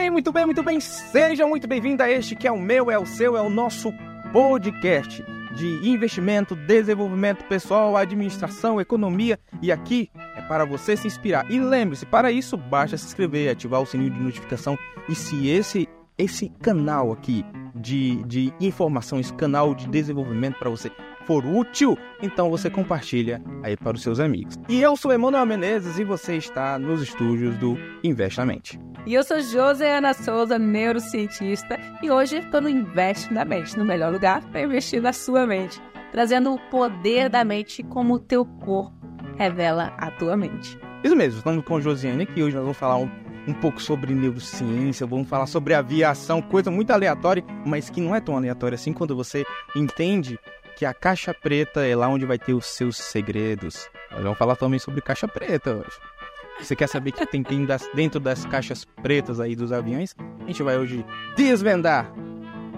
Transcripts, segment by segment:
bem, muito bem, muito bem. Seja muito bem-vindo a este que é o meu, é o seu, é o nosso podcast de investimento, desenvolvimento pessoal, administração, economia. E aqui é para você se inspirar. E lembre-se, para isso basta se inscrever, ativar o sininho de notificação. E se esse esse canal aqui de, de informação, esse canal de desenvolvimento para você for útil, então você compartilha aí para os seus amigos. E eu sou Emanuel Menezes e você está nos estúdios do Investamente. E eu sou Josiana Souza, neurocientista, e hoje estou no Investe na Mente, no melhor lugar para investir na sua mente, trazendo o poder da mente como o teu corpo revela a tua mente. Isso mesmo, estamos com Josiane aqui, hoje nós vamos falar um um pouco sobre neurociência, vamos falar sobre aviação, coisa muito aleatória, mas que não é tão aleatória assim quando você entende que a caixa preta é lá onde vai ter os seus segredos. Nós vamos falar também sobre caixa preta hoje. Você quer saber o que tem dentro das caixas pretas aí dos aviões? A gente vai hoje desvendar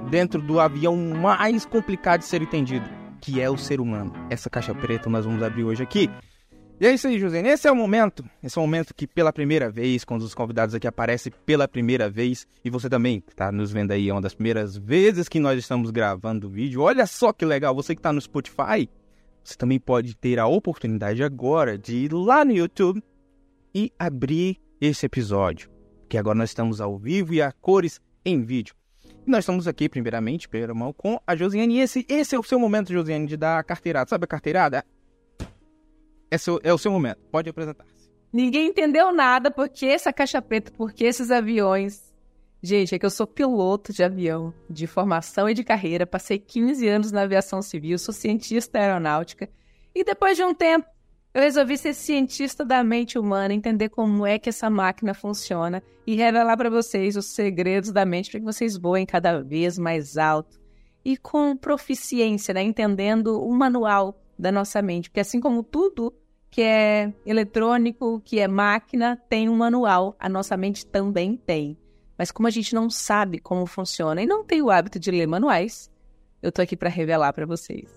dentro do avião mais complicado de ser entendido, que é o ser humano. Essa caixa preta nós vamos abrir hoje aqui. E é isso aí, José. Esse é o momento. Esse é o momento que, pela primeira vez, quando os convidados aqui aparecem pela primeira vez, e você também está nos vendo aí, é uma das primeiras vezes que nós estamos gravando o vídeo. Olha só que legal, você que está no Spotify, você também pode ter a oportunidade agora de ir lá no YouTube e abrir esse episódio. Que agora nós estamos ao vivo e a cores em vídeo. E nós estamos aqui, primeiramente, primeira mão, com a Josiane. E esse, esse é o seu momento, Josiane, de dar a carteirada. Sabe a carteirada? É, seu, é o seu momento. Pode apresentar-se. Ninguém entendeu nada porque essa caixa preta, porque esses aviões. Gente, é que eu sou piloto de avião, de formação e de carreira. Passei 15 anos na aviação civil, sou cientista aeronáutica. E depois de um tempo, eu resolvi ser cientista da mente humana, entender como é que essa máquina funciona e revelar para vocês os segredos da mente para que vocês voem cada vez mais alto e com proficiência, né? entendendo o manual da nossa mente. Porque assim como tudo que é eletrônico, que é máquina, tem um manual. A nossa mente também tem. Mas como a gente não sabe como funciona e não tem o hábito de ler manuais, eu tô aqui para revelar para vocês.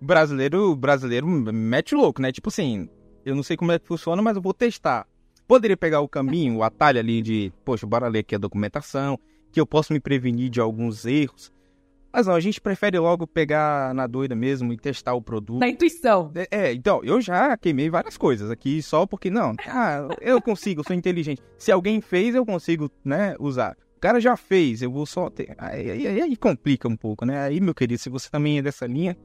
Brasileiro, brasileiro mete louco, né? Tipo assim, eu não sei como é que funciona, mas eu vou testar. Poderia pegar o caminho, o atalho ali de, poxa, bora ler aqui a documentação, que eu posso me prevenir de alguns erros. Mas não, a gente prefere logo pegar na doida mesmo e testar o produto. Na intuição. É, é, então, eu já queimei várias coisas aqui só porque, não, ah, eu consigo, sou inteligente. Se alguém fez, eu consigo, né, usar. O cara já fez, eu vou só ter. Aí, aí, aí complica um pouco, né? Aí, meu querido, se você também é dessa linha.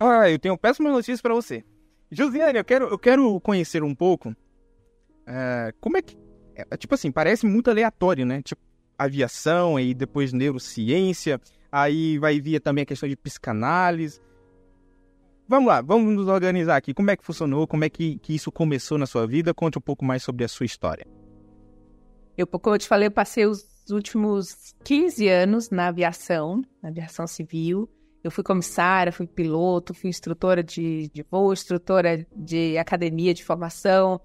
Ah, eu tenho péssimas notícias para você. Josiane, eu quero, eu quero conhecer um pouco. Uh, como é que. É, tipo assim, parece muito aleatório, né? Tipo, aviação, e depois neurociência. Aí vai vir também a questão de psicanálise. Vamos lá, vamos nos organizar aqui. Como é que funcionou? Como é que, que isso começou na sua vida? Conte um pouco mais sobre a sua história. Eu, como eu te falei, eu passei os últimos 15 anos na aviação, na aviação civil. Eu fui comissária, fui piloto, fui instrutora de, de voo, instrutora de academia de formação,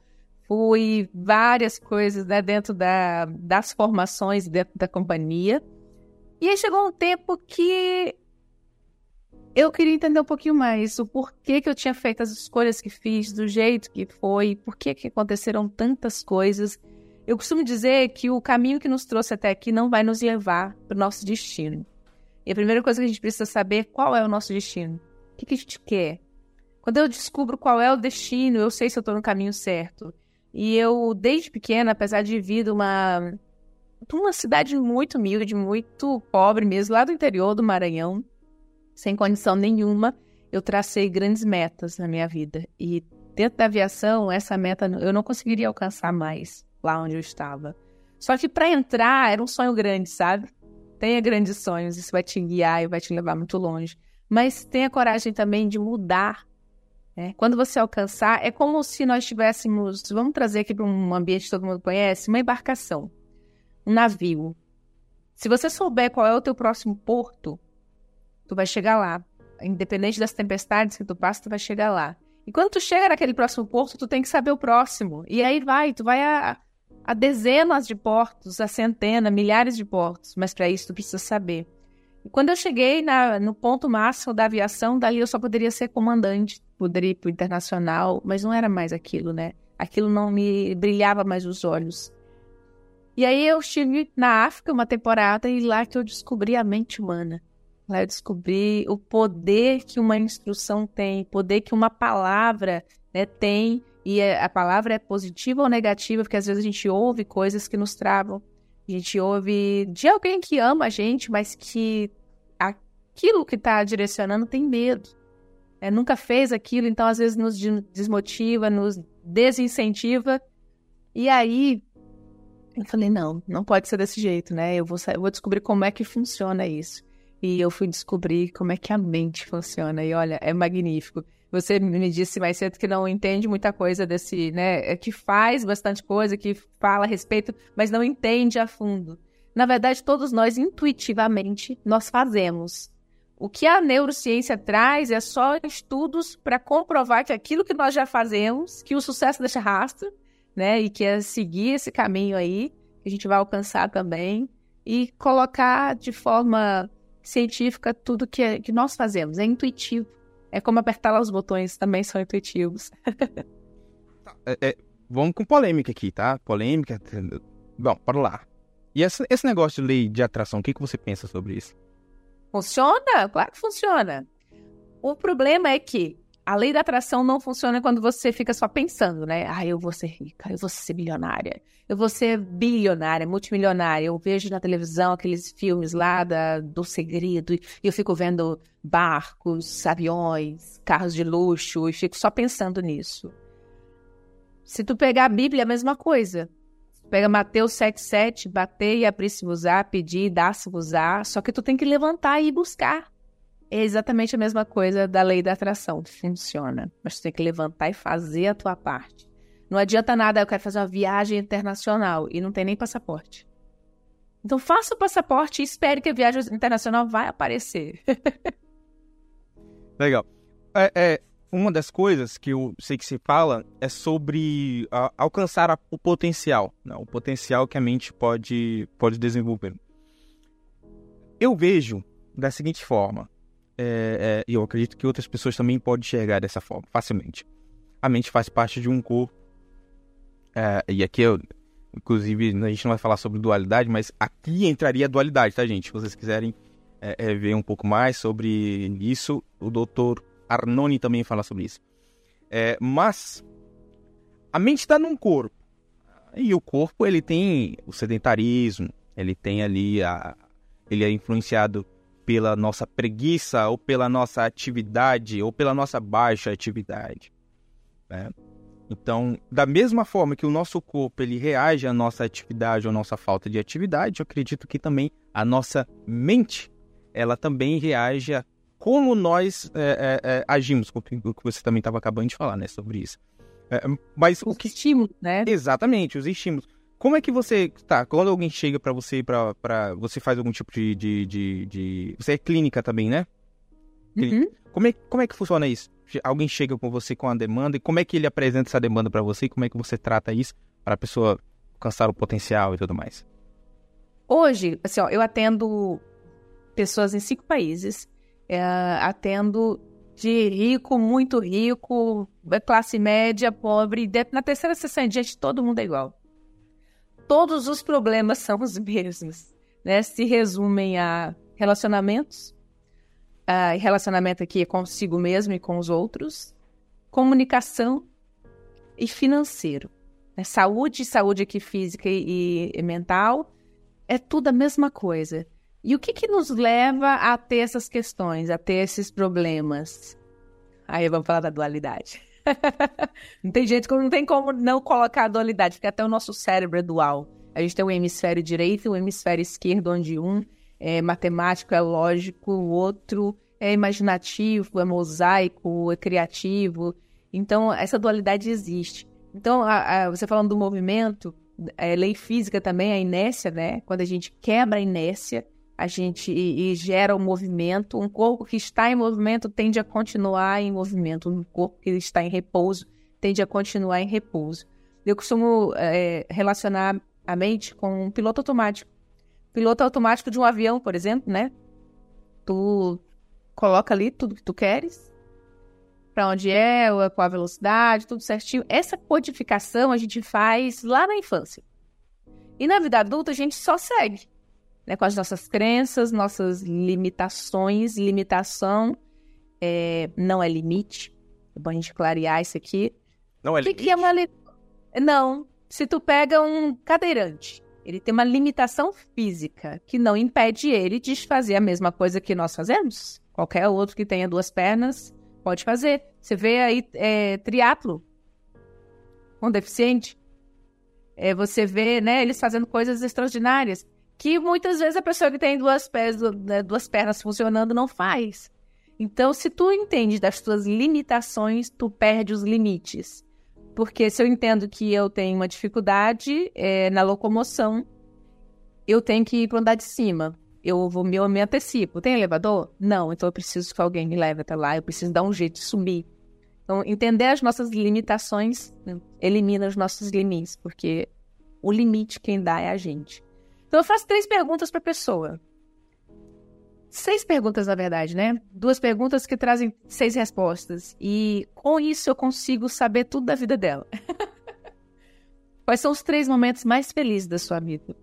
fui várias coisas né, dentro da, das formações dentro da companhia. E aí chegou um tempo que eu queria entender um pouquinho mais o porquê que eu tinha feito as escolhas que fiz, do jeito que foi, por que aconteceram tantas coisas. Eu costumo dizer que o caminho que nos trouxe até aqui não vai nos levar para o nosso destino. E a primeira coisa que a gente precisa saber é qual é o nosso destino. O que, que a gente quer? Quando eu descubro qual é o destino, eu sei se eu estou no caminho certo. E eu, desde pequena, apesar de vir de uma uma cidade muito humilde, muito pobre mesmo, lá do interior do Maranhão, sem condição nenhuma, eu tracei grandes metas na minha vida. E dentro da aviação, essa meta eu não conseguiria alcançar mais lá onde eu estava. Só que para entrar era um sonho grande, sabe? Tenha grandes sonhos, isso vai te guiar e vai te levar muito longe. Mas tenha coragem também de mudar. Né? Quando você alcançar, é como se nós tivéssemos, vamos trazer aqui para um ambiente que todo mundo conhece, uma embarcação um navio. Se você souber qual é o teu próximo porto, tu vai chegar lá. Independente das tempestades que tu passa, tu vai chegar lá. E quando tu chega naquele próximo porto, tu tem que saber o próximo. E aí vai, tu vai a, a dezenas de portos, a centenas, milhares de portos. Mas para isso tu precisa saber. E quando eu cheguei na, no ponto máximo da aviação, dali eu só poderia ser comandante, poderia ir pro internacional, mas não era mais aquilo, né? Aquilo não me brilhava mais os olhos. E aí eu estive na África uma temporada e lá que eu descobri a mente humana. Lá eu descobri o poder que uma instrução tem, poder que uma palavra né, tem. E é, a palavra é positiva ou negativa, porque às vezes a gente ouve coisas que nos travam. A gente ouve de alguém que ama a gente, mas que aquilo que está direcionando tem medo. É, nunca fez aquilo, então às vezes nos desmotiva, nos desincentiva. E aí eu falei, não, não pode ser desse jeito, né? Eu vou, eu vou descobrir como é que funciona isso. E eu fui descobrir como é que a mente funciona. E olha, é magnífico. Você me disse mais cedo que não entende muita coisa desse, né? É que faz bastante coisa, que fala a respeito, mas não entende a fundo. Na verdade, todos nós, intuitivamente, nós fazemos. O que a neurociência traz é só estudos para comprovar que aquilo que nós já fazemos, que o sucesso deixa rastro, né? E que é seguir esse caminho aí, que a gente vai alcançar também, e colocar de forma científica tudo que, é, que nós fazemos. É intuitivo. É como apertar lá os botões, também são intuitivos. é, é, vamos com polêmica aqui, tá? Polêmica. Bom, para lá. E esse, esse negócio de lei de atração, o que, que você pensa sobre isso? Funciona? Claro que funciona. O problema é que a lei da atração não funciona quando você fica só pensando, né? Ah, eu vou ser rica, eu vou ser bilionária, eu vou ser bilionária, multimilionária. Eu vejo na televisão aqueles filmes lá da, do segredo e eu fico vendo barcos, aviões, carros de luxo e fico só pensando nisso. Se tu pegar a Bíblia, é a mesma coisa. Pega Mateus 7,7, bater e abrir-se-vos-á, pedir dar-se-vos-á, só que tu tem que levantar e ir buscar. É exatamente a mesma coisa da lei da atração. Funciona. Mas tu tem que levantar e fazer a tua parte. Não adianta nada, eu quero fazer uma viagem internacional e não tem nem passaporte. Então faça o passaporte e espere que a viagem internacional vai aparecer. Legal. É, é, uma das coisas que eu sei que se fala é sobre a, alcançar a, o potencial, né? o potencial que a mente pode, pode desenvolver. Eu vejo da seguinte forma: é, é, e eu acredito que outras pessoas também podem enxergar dessa forma, facilmente. A mente faz parte de um corpo, é, e aqui eu, inclusive, a gente não vai falar sobre dualidade, mas aqui entraria a dualidade, tá, gente? Se vocês quiserem é, é, ver um pouco mais sobre isso, o doutor Arnone também fala sobre isso. É, mas a mente está num corpo, e o corpo ele tem o sedentarismo, ele tem ali a, ele é influenciado pela nossa preguiça, ou pela nossa atividade, ou pela nossa baixa atividade. Né? Então, da mesma forma que o nosso corpo ele reage à nossa atividade ou à nossa falta de atividade, eu acredito que também a nossa mente ela também reage a como nós é, é, é agimos, o que você também estava acabando de falar, né, sobre isso. É, mas os o que estímulos, né? Exatamente, os estímulos. Como é que você. Tá, quando alguém chega para você, para você faz algum tipo de, de, de, de, Você é clínica também, né? Uhum. Como, é, como é que funciona isso? Alguém chega com você com a demanda e como é que ele apresenta essa demanda para você e como é que você trata isso para a pessoa alcançar o potencial e tudo mais? Hoje, assim, ó, eu atendo pessoas em cinco países, é, atendo de rico, muito rico, classe média, pobre, na terceira sessão de diante todo mundo é igual todos os problemas são os mesmos, né? Se resumem a relacionamentos, uh, relacionamento aqui é consigo mesmo e com os outros, comunicação e financeiro. Né? Saúde, saúde aqui física e, e, mental, é tudo a mesma coisa. E o que, que nos leva a ter essas questões, a ter esses problemas? Aí vamos falar da dualidade. não tem jeito, não tem como não colocar a dualidade, porque até o nosso cérebro é dual. A gente tem o hemisfério direito e o hemisfério esquerdo, onde um é matemático, é lógico, o outro é imaginativo, é mosaico, é criativo. Então, essa dualidade existe. Então, a, a, você falando do movimento, é, lei física também, a inércia, né? Quando a gente quebra a inércia, a gente e, e gera o um movimento. Um corpo que está em movimento tende a continuar em movimento. Um corpo que está em repouso tende a continuar em repouso. Eu costumo é, relacionar a mente com um piloto automático. Piloto automático de um avião, por exemplo, né? Tu coloca ali tudo que tu queres, para onde é, qual a velocidade, tudo certinho. Essa codificação a gente faz lá na infância. E na vida adulta a gente só segue, né? Com as nossas crenças, nossas limitações. Limitação é, não é limite. É bom a gente clarear isso aqui. Não é O que, limite? que é uma li... Não. Se tu pega um cadeirante, ele tem uma limitação física que não impede ele de fazer a mesma coisa que nós fazemos. Qualquer outro que tenha duas pernas pode fazer. Você vê aí é, triatlo com deficiente. É, você vê, né, eles fazendo coisas extraordinárias que muitas vezes a pessoa que tem duas, pés, né, duas pernas funcionando não faz. Então, se tu entende das tuas limitações, tu perde os limites. Porque se eu entendo que eu tenho uma dificuldade é, na locomoção, eu tenho que ir para andar de cima. Eu vou me, eu me antecipo. Tem elevador? Não, então eu preciso que alguém me leve até lá. Eu preciso dar um jeito de subir. Então, entender as nossas limitações né, elimina os nossos limites, porque o limite quem dá é a gente. Então, eu faço três perguntas para a pessoa. Seis perguntas, na verdade, né? Duas perguntas que trazem seis respostas. E com isso eu consigo saber tudo da vida dela. Quais são os três momentos mais felizes da sua vida?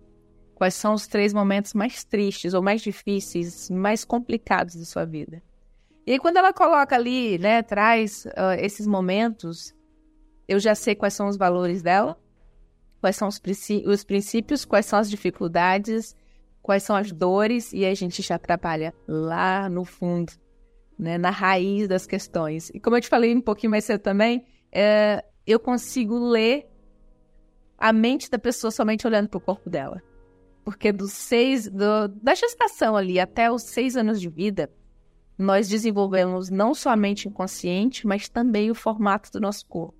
Quais são os três momentos mais tristes, ou mais difíceis, mais complicados da sua vida? E aí, quando ela coloca ali, né, traz uh, esses momentos, eu já sei quais são os valores dela, quais são os, os princípios, quais são as dificuldades, quais são as dores, e a gente já trabalha lá no fundo, né, na raiz das questões. E como eu te falei um pouquinho mais cedo também, é, eu consigo ler a mente da pessoa somente olhando para o corpo dela. Porque dos seis, do, da gestação ali até os seis anos de vida, nós desenvolvemos não somente o inconsciente, mas também o formato do nosso corpo.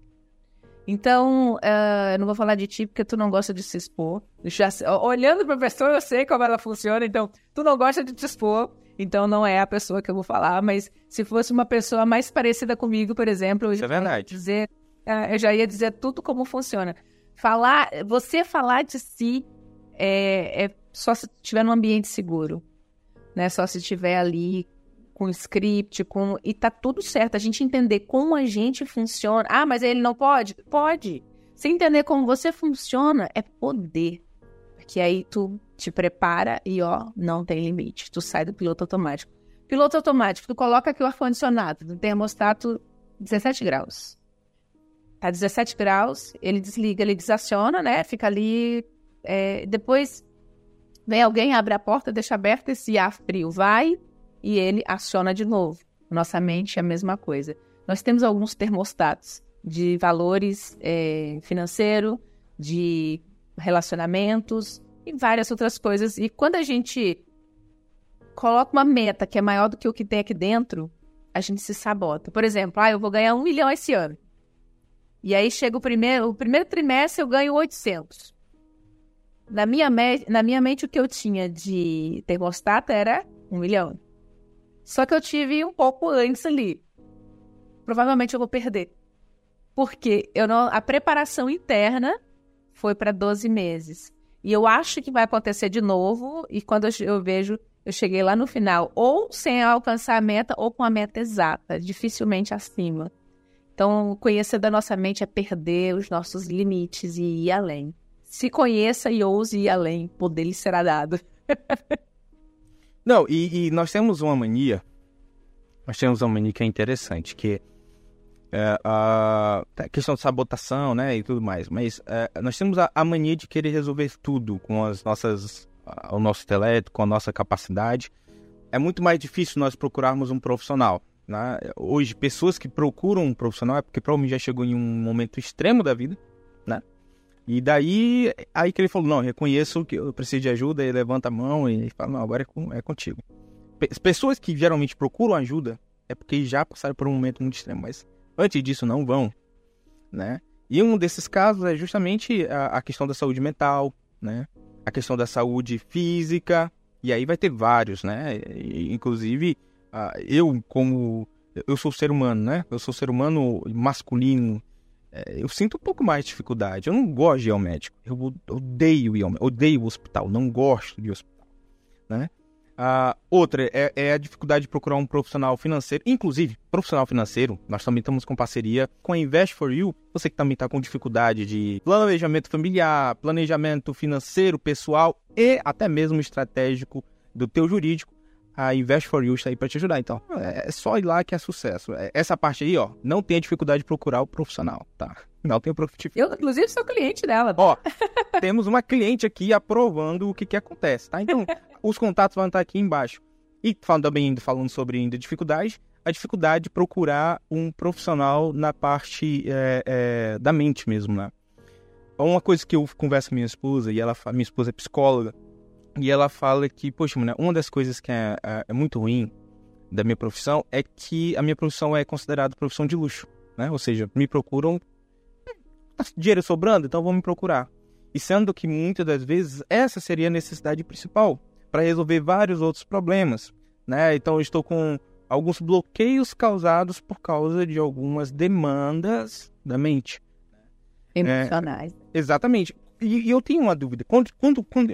Então, uh, eu não vou falar de ti porque tu não gosta de se expor. Já, olhando para a pessoa, eu sei como ela funciona, então tu não gosta de te expor, então não é a pessoa que eu vou falar, mas se fosse uma pessoa mais parecida comigo, por exemplo, eu Isso já, é verdade. Ia dizer, uh, eu já ia dizer tudo como funciona. Falar, você falar de si é, é só se estiver num ambiente seguro, né? Só se estiver ali com script, com e tá tudo certo. A gente entender como a gente funciona. Ah, mas ele não pode? Pode. Se entender como você funciona é poder. Porque aí tu te prepara e ó, não tem limite. Tu sai do piloto automático. Piloto automático, tu coloca aqui o ar-condicionado no termostato 17 graus. Tá 17 graus, ele desliga, ele desaciona, né? Fica ali. É, depois vem alguém, abre a porta, deixa aberto, esse ar frio vai e ele aciona de novo. Nossa mente é a mesma coisa. Nós temos alguns termostatos de valores é, financeiro, de relacionamentos e várias outras coisas. E quando a gente coloca uma meta que é maior do que o que tem aqui dentro, a gente se sabota. Por exemplo, ah, eu vou ganhar um milhão esse ano. E aí chega o primeiro, o primeiro trimestre eu ganho 800. Na minha, me, na minha mente, o que eu tinha de termostato era um milhão. Só que eu tive um pouco antes ali. Provavelmente eu vou perder. Porque eu não, a preparação interna foi para 12 meses. E eu acho que vai acontecer de novo. E quando eu, eu, vejo, eu cheguei lá no final, ou sem alcançar a meta, ou com a meta exata, dificilmente acima. Então, conhecer da nossa mente é perder os nossos limites e ir além. Se conheça e ouse ir além, poder lhe será dado. Não, e, e, nós temos uma mania, nós temos uma mania que é interessante, que é a, questão de sabotação, né, e tudo mais, mas é, nós temos a, a, mania de querer resolver tudo com as nossas, o nosso intelecto, com a nossa capacidade. É muito mais difícil nós procurarmos um profissional. Né? Hoje, pessoas que procuram um profissional é porque provavelmente já chegou em um momento extremo da vida, né? E daí, aí que ele falou, não, reconheço que eu preciso de ajuda, e levanta a mão e fala, não, agora é, com, é contigo. As pessoas que geralmente procuram ajuda é porque já passaram por um momento muito extremo, mas antes disso não vão, né? E um desses casos é justamente a, a questão da saúde mental, né? A questão da saúde física, e aí vai ter vários, né? E, inclusive, eu como... Eu sou ser humano, né? Eu sou ser humano masculino, eu sinto um pouco mais de dificuldade. Eu não gosto de ir ao médico. Eu odeio ir ao médico. Odeio o hospital. Não gosto de hospital. Né? Outra é, é, a dificuldade de procurar um profissional financeiro. Inclusive, profissional financeiro, nós também estamos com parceria com a Invest for You. Você que também está com dificuldade de planejamento familiar, planejamento financeiro, pessoal e até mesmo estratégico do teu jurídico, a Invest for You está aí para te ajudar. Então, é, é só ir lá que é sucesso. É, essa parte aí, ó, não tenha dificuldade de procurar o profissional, tá? Não tenha dificuldade. Eu, inclusive, sou cliente dela. Ó, temos uma cliente aqui aprovando o que que acontece, tá? Então, os contatos vão estar aqui embaixo. E falando também falando sobre ainda dificuldade, a dificuldade de procurar um profissional na parte é, é, da mente mesmo, né? Uma coisa que eu converso com minha esposa, e ela minha esposa é psicóloga, e ela fala que, poxa, mulher, uma das coisas que é, é, é muito ruim da minha profissão é que a minha profissão é considerada profissão de luxo, né? Ou seja, me procuram, tá dinheiro sobrando, então vão me procurar. E sendo que muitas das vezes essa seria a necessidade principal para resolver vários outros problemas, né? Então eu estou com alguns bloqueios causados por causa de algumas demandas da mente. Emocionais. É, exatamente. E, e, eu tenho uma dúvida. Quando, quando, quando,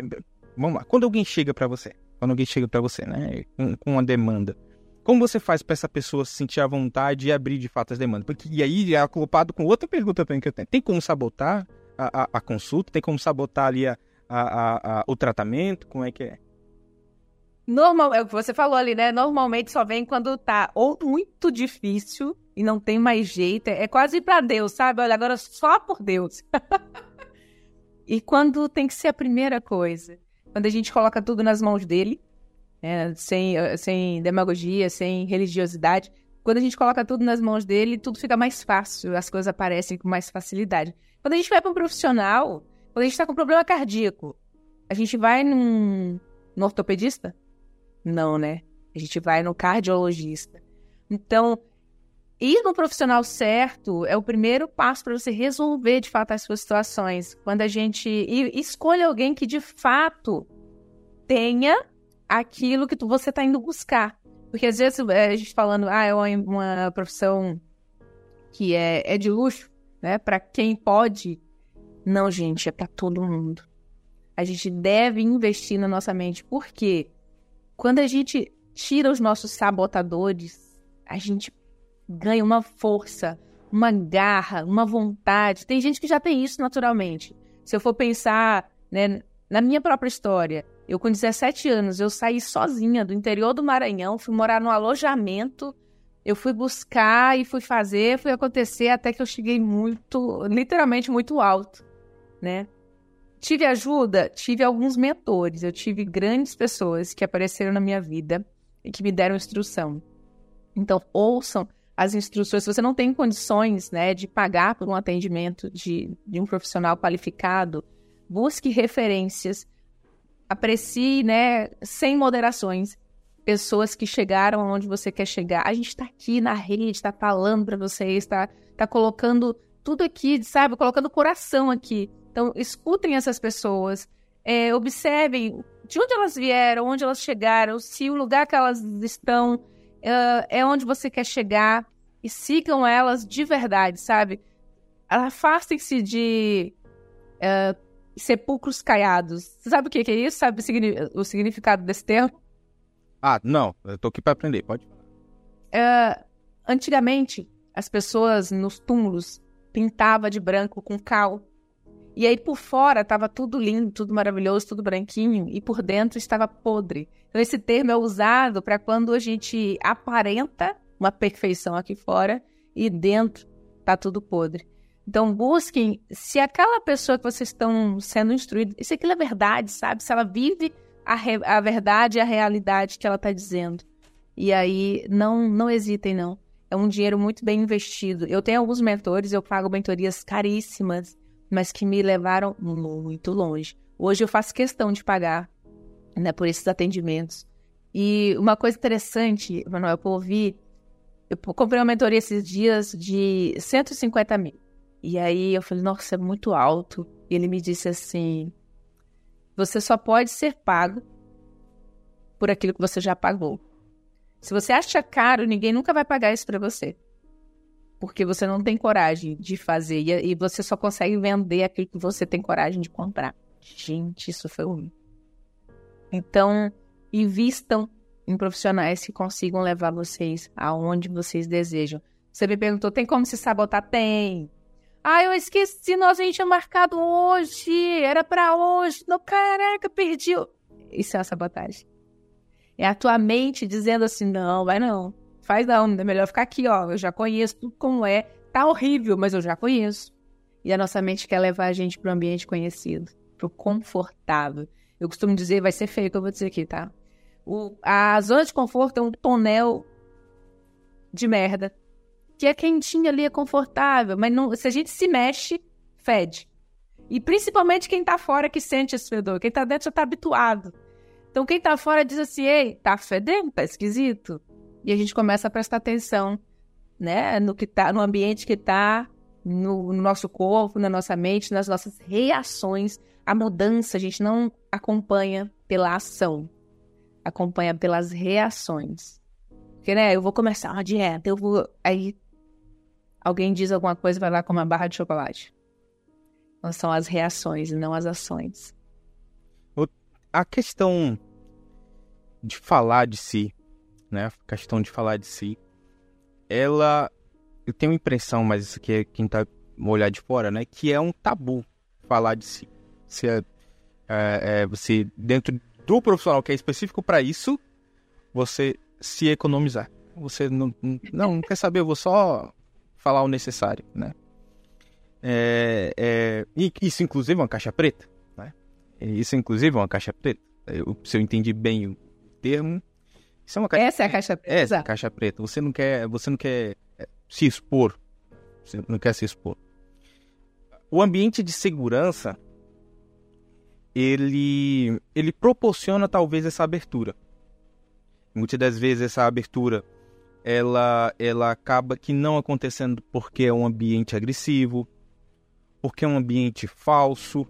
vamos lá. Quando alguém chega para você, quando alguém chega para você, né, com, uma demanda, como você faz para essa pessoa se sentir à vontade e abrir de fato as demandas? Porque, e aí é culpado com outra pergunta também que eu tenho. Tem como sabotar a, a, a consulta? Tem como sabotar ali a, a, o tratamento? Como é que é? Normal, é o que você falou ali, né? Normalmente só vem quando tá ou muito difícil e não tem mais jeito. É quase pra Deus, sabe? Olha, agora só por Deus. e quando tem que ser a primeira coisa. Quando a gente coloca tudo nas mãos dele, né? sem, sem demagogia, sem religiosidade. Quando a gente coloca tudo nas mãos dele, tudo fica mais fácil, as coisas aparecem com mais facilidade. Quando a gente vai para um profissional, quando a gente está com problema cardíaco, a gente vai num, num ortopedista? Não, né? A gente vai no cardiologista. Então, ir no profissional certo é o primeiro passo para você resolver de fato as suas situações. Quando a gente escolhe alguém que de fato tenha aquilo que você está indo buscar. Porque às vezes é, a gente falando, ah, é uma, profissão que é, é de luxo, né? Para quem pode. Não, gente, é para todo mundo. A gente deve investir na nossa mente. Por quê? Quando a gente tira os nossos sabotadores, a gente ganha uma força, uma garra, uma vontade. Tem gente que já tem isso naturalmente. Se eu for pensar né, na minha própria história, eu com 17 anos, eu saí sozinha do interior do Maranhão, fui morar num alojamento, eu fui buscar e fui fazer, fui acontecer até que eu cheguei muito, literalmente muito alto, né? Tive ajuda? Tive alguns mentores. Eu tive grandes pessoas que apareceram na minha vida e que me deram instrução. Então, ouçam as instruções. Se você não tem condições né, de pagar por um atendimento de, de um profissional qualificado, busque referências, aprecie né, sem moderações pessoas que chegaram aonde você quer chegar. A gente está aqui na rede, está falando para vocês, está tá colocando tudo aqui, sabe? Colocando o coração aqui. Então, escutem essas pessoas, é, observem de onde elas vieram, onde elas chegaram, se o lugar que elas estão uh, é onde você quer chegar e sigam elas de verdade, sabe? Afastem-se de uh, sepulcros caiados. Você sabe o que é isso? Sabe o significado desse termo? Ah, não. Eu tô aqui para aprender. Pode. Uh, antigamente, as pessoas nos túmulos pintavam de branco com cal e aí por fora estava tudo lindo, tudo maravilhoso, tudo branquinho, e por dentro estava podre. Então esse termo é usado para quando a gente aparenta uma perfeição aqui fora e dentro tá tudo podre. Então busquem se aquela pessoa que vocês estão sendo instruídos, se aquilo é verdade, sabe? Se ela vive a, re, a verdade e a realidade que ela está dizendo. E aí não não hesitem não. É um dinheiro muito bem investido. Eu tenho alguns mentores, eu pago mentorias caríssimas mas que me levaram muito longe. Hoje eu faço questão de pagar né, por esses atendimentos. E uma coisa interessante, Manuel, eu ouvi, eu comprei uma mentoria esses dias de 150 mil. E aí eu falei, nossa, é muito alto. E ele me disse assim: você só pode ser pago por aquilo que você já pagou. Se você acha caro, ninguém nunca vai pagar isso para você porque você não tem coragem de fazer e, e, você só consegue vender aquilo que você tem coragem de comprar. Gente, isso foi ruim. Então, Invistam em profissionais que consigam levar vocês aonde vocês desejam. Você me perguntou, tem como se sabotar? Tem. Ah, eu esqueci, nós a gente tinha marcado hoje, era para hoje. Não, caraca, perdi. Isso é uma sabotagem. É a tua mente dizendo assim, não, vai não. Faz não, é melhor ficar aqui, ó. Eu já conheço tudo como é. Tá horrível, mas eu já conheço. E a nossa mente quer levar a gente para o ambiente conhecido, para o confortável. Eu costumo dizer, vai ser feio que eu vou dizer aqui, tá? O, a zona de conforto é um tonel de merda. Que é quentinho ali, é confortável, mas não, se a gente se mexe, fede. E principalmente quem tá fora que sente esse fedor. Quem tá dentro já tá habituado. Então quem tá fora diz assim, ei, tá fedendo, tá esquisito. E a gente começa a prestar atenção, né, no que tá, no ambiente que tá, no, no nosso corpo, na nossa mente, nas nossas reações. A mudança a gente não acompanha pela ação, acompanha pelas reações. Porque, né, eu vou começar uma dieta, eu vou. Aí alguém diz alguma coisa, vai lá com uma barra de chocolate. Então, são as reações e não as ações. A questão de falar de si, né? A questão de falar de si, ela. Eu tenho a impressão, mas isso aqui é quem tá olhar de fora, né? Que é um tabu falar de si. Se é, é, é você, dentro do profissional que é específico para isso, você se economizar. Você não, não, não quer saber, eu vou só falar o necessário, né? É, é, isso, inclusive, é uma caixa preta, né? Isso, inclusive, é uma caixa preta. Eu, se eu entendi bem o termo, isso é uma caixa Essa é a caixa preta. Essa é a caixa preta. Você não quer, você não quer é, se expor. Você não quer se expor. O ambiente de segurança ele, ele proporciona talvez essa abertura. Muitas das vezes essa abertura ela, ela acaba que não acontecendo porque é um ambiente agressivo, porque é um ambiente falso,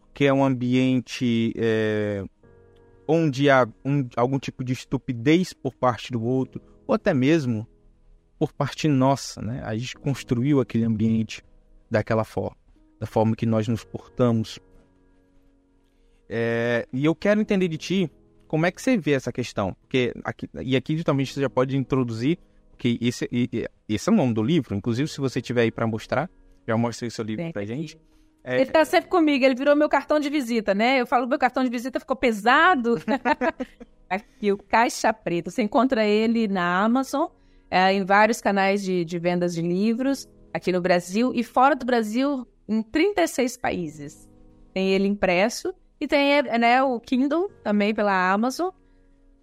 porque é um ambiente é, onde há um, algum tipo de estupidez por parte do outro, ou até mesmo por parte nossa, né? A gente construiu aquele ambiente daquela forma, da forma que nós nos portamos, é, e eu quero entender de ti como é que você vê essa questão. Porque aqui, e aqui também você já pode introduzir, que esse, esse é o nome do livro. Inclusive, se você tiver aí para mostrar, já mostra o seu livro para gente. É, ele tá sempre comigo, ele virou meu cartão de visita, né? Eu falo, meu cartão de visita ficou pesado. Aqui, o Caixa Preta. Você encontra ele na Amazon, é, em vários canais de, de vendas de livros, aqui no Brasil e fora do Brasil, em 36 países. Tem ele impresso e tem né, o Kindle, também pela Amazon.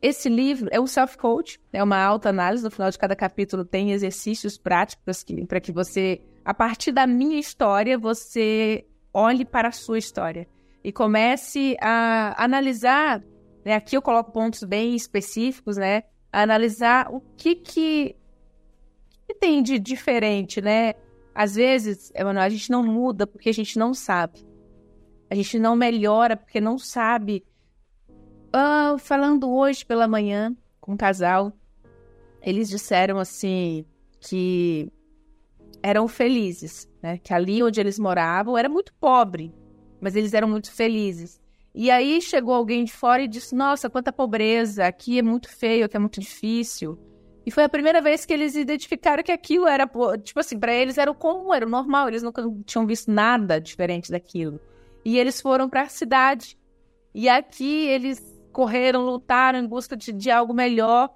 Esse livro é um self-coach, é uma autoanálise. No final de cada capítulo tem exercícios práticos para que você, a partir da minha história, você olhe para a sua história e comece a analisar. Né, aqui eu coloco pontos bem específicos, né? Analisar o que que, que tem de diferente, né? Às vezes, Emanuel, a gente não muda porque a gente não sabe. A gente não melhora porque não sabe. Ah, falando hoje pela manhã com um casal, eles disseram assim que eram felizes, né? Que ali onde eles moravam era muito pobre, mas eles eram muito felizes. E aí chegou alguém de fora e disse: Nossa, quanta pobreza! Aqui é muito feio, aqui é muito difícil. E foi a primeira vez que eles identificaram que aquilo era, tipo assim, para eles era o comum, era o normal, eles nunca tinham visto nada diferente daquilo. E eles foram para a cidade. E aqui eles correram, lutaram em busca de, de algo melhor.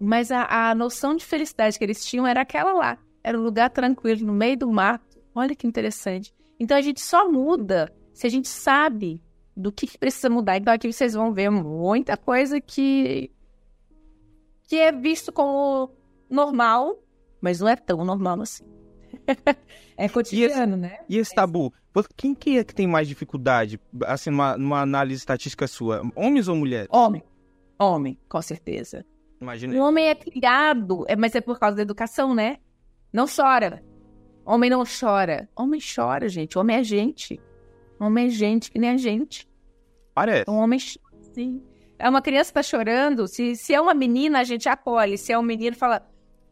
Mas a, a noção de felicidade que eles tinham era aquela lá. Era um lugar tranquilo, no meio do mato. Olha que interessante. Então a gente só muda se a gente sabe do que, que precisa mudar. Então aqui vocês vão ver muita coisa que, que é visto como normal, mas não é tão normal assim. é cotidiano, e esse, né? E esse tabu? Quem que é que tem mais dificuldade, assim, numa, numa análise estatística sua? Homens ou mulheres? Homem. Homem, com certeza. Imagina. O homem é criado, é, mas é por causa da educação, né? Não chora. Homem não chora. Homem chora, gente. Homem é gente. Homem é gente que nem a gente. Parece. Um homem chora, sim. É uma criança tá chorando, se, se é uma menina, a gente acolhe. Se é um menino, fala,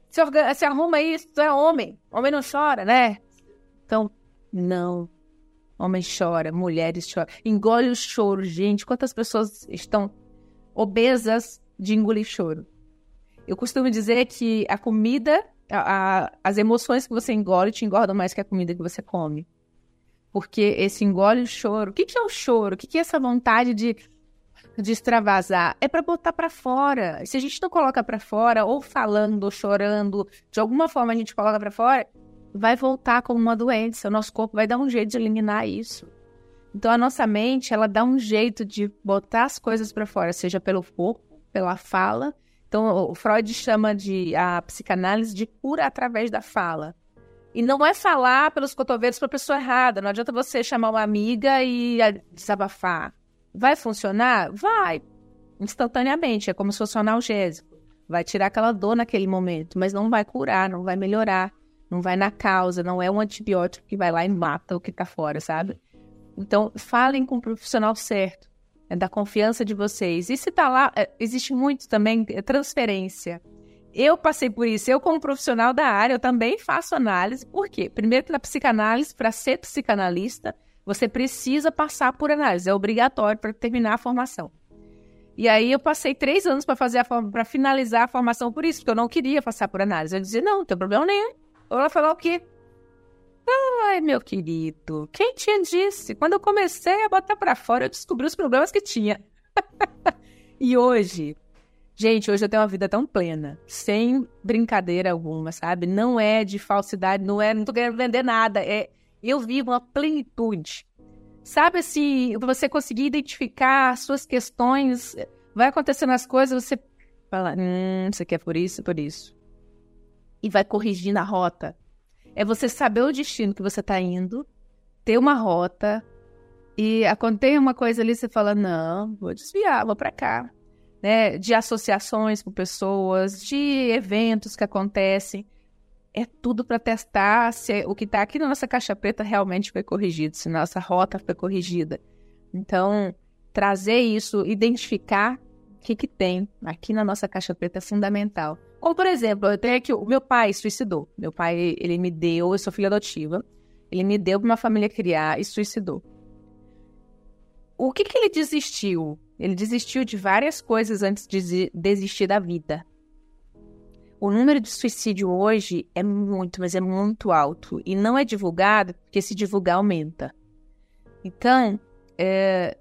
se, orga... se arruma isso, tu é homem. Homem não chora, né? Então, não. Homem chora, mulheres choram. Engole o choro, gente. Quantas pessoas estão obesas de engolir choro. Eu costumo dizer que a comida, a, a, as emoções que você engole te engordam mais que a comida que você come. Porque esse engole o choro. O que, que é o choro? O que, que é essa vontade de, de extravasar? É para botar para fora. Se a gente não coloca para fora, ou falando, ou chorando, de alguma forma a gente coloca para fora, vai voltar como uma doença. O nosso corpo vai dar um jeito de eliminar isso. Então a nossa mente, ela dá um jeito de botar as coisas para fora, seja pelo corpo, pela fala. Então o Freud chama de a psicanálise de cura através da fala. E não é falar pelos cotovelos para pessoa errada. Não adianta você chamar uma amiga e desabafar. Vai funcionar? Vai. Instantaneamente. É como se fosse um analgésico. Vai tirar aquela dor naquele momento, mas não vai curar, não vai melhorar. Não vai na causa, não é um antibiótico que vai lá e mata o que está fora, sabe? Então, falem com o profissional certo. É da confiança de vocês. E se tá lá, é, existe muito também é transferência. Eu passei por isso. Eu, como profissional da área, eu também faço análise. Por quê? Primeiro, na psicanálise, para ser psicanalista, você precisa passar por análise. É obrigatório para terminar a formação. E aí eu passei três anos para fazer para finalizar a formação por isso, porque eu não queria passar por análise. Eu dizia, não, não tem problema nenhum. Ela falou o quê? Ai, meu querido, quem tinha disse? Quando eu comecei a botar para fora, eu descobri os problemas que tinha. e hoje, gente, hoje eu tenho uma vida tão plena, sem brincadeira alguma, sabe? Não é de falsidade, não é, não tô querendo vender nada, é eu vivo uma plenitude. Sabe assim, você conseguir identificar suas questões, vai acontecendo as coisas, você fala, hum, isso aqui é por isso, por isso. E vai corrigindo a rota é você saber o destino que você está indo, ter uma rota e acontece uma coisa ali, você fala, não, vou desviar, vou para cá. Né? De associações com pessoas, de eventos que acontecem. É tudo para testar se o que está aqui na nossa caixa preta realmente foi corrigido, se nossa rota foi corrigida. Então, trazer isso, identificar que, que tem aqui na nossa caixa preta é fundamental. Ou, por exemplo, eu tenho aqui, o meu pai suicidou. Meu pai, ele me deu, eu sou filha adotiva, ele me deu para uma família criar e suicidou. O que que ele desistiu? Ele desistiu de várias coisas antes de desistir da vida. O número de suicídio hoje é muito, mas é muito alto. E não é divulgado, porque se divulgar aumenta. Então, é,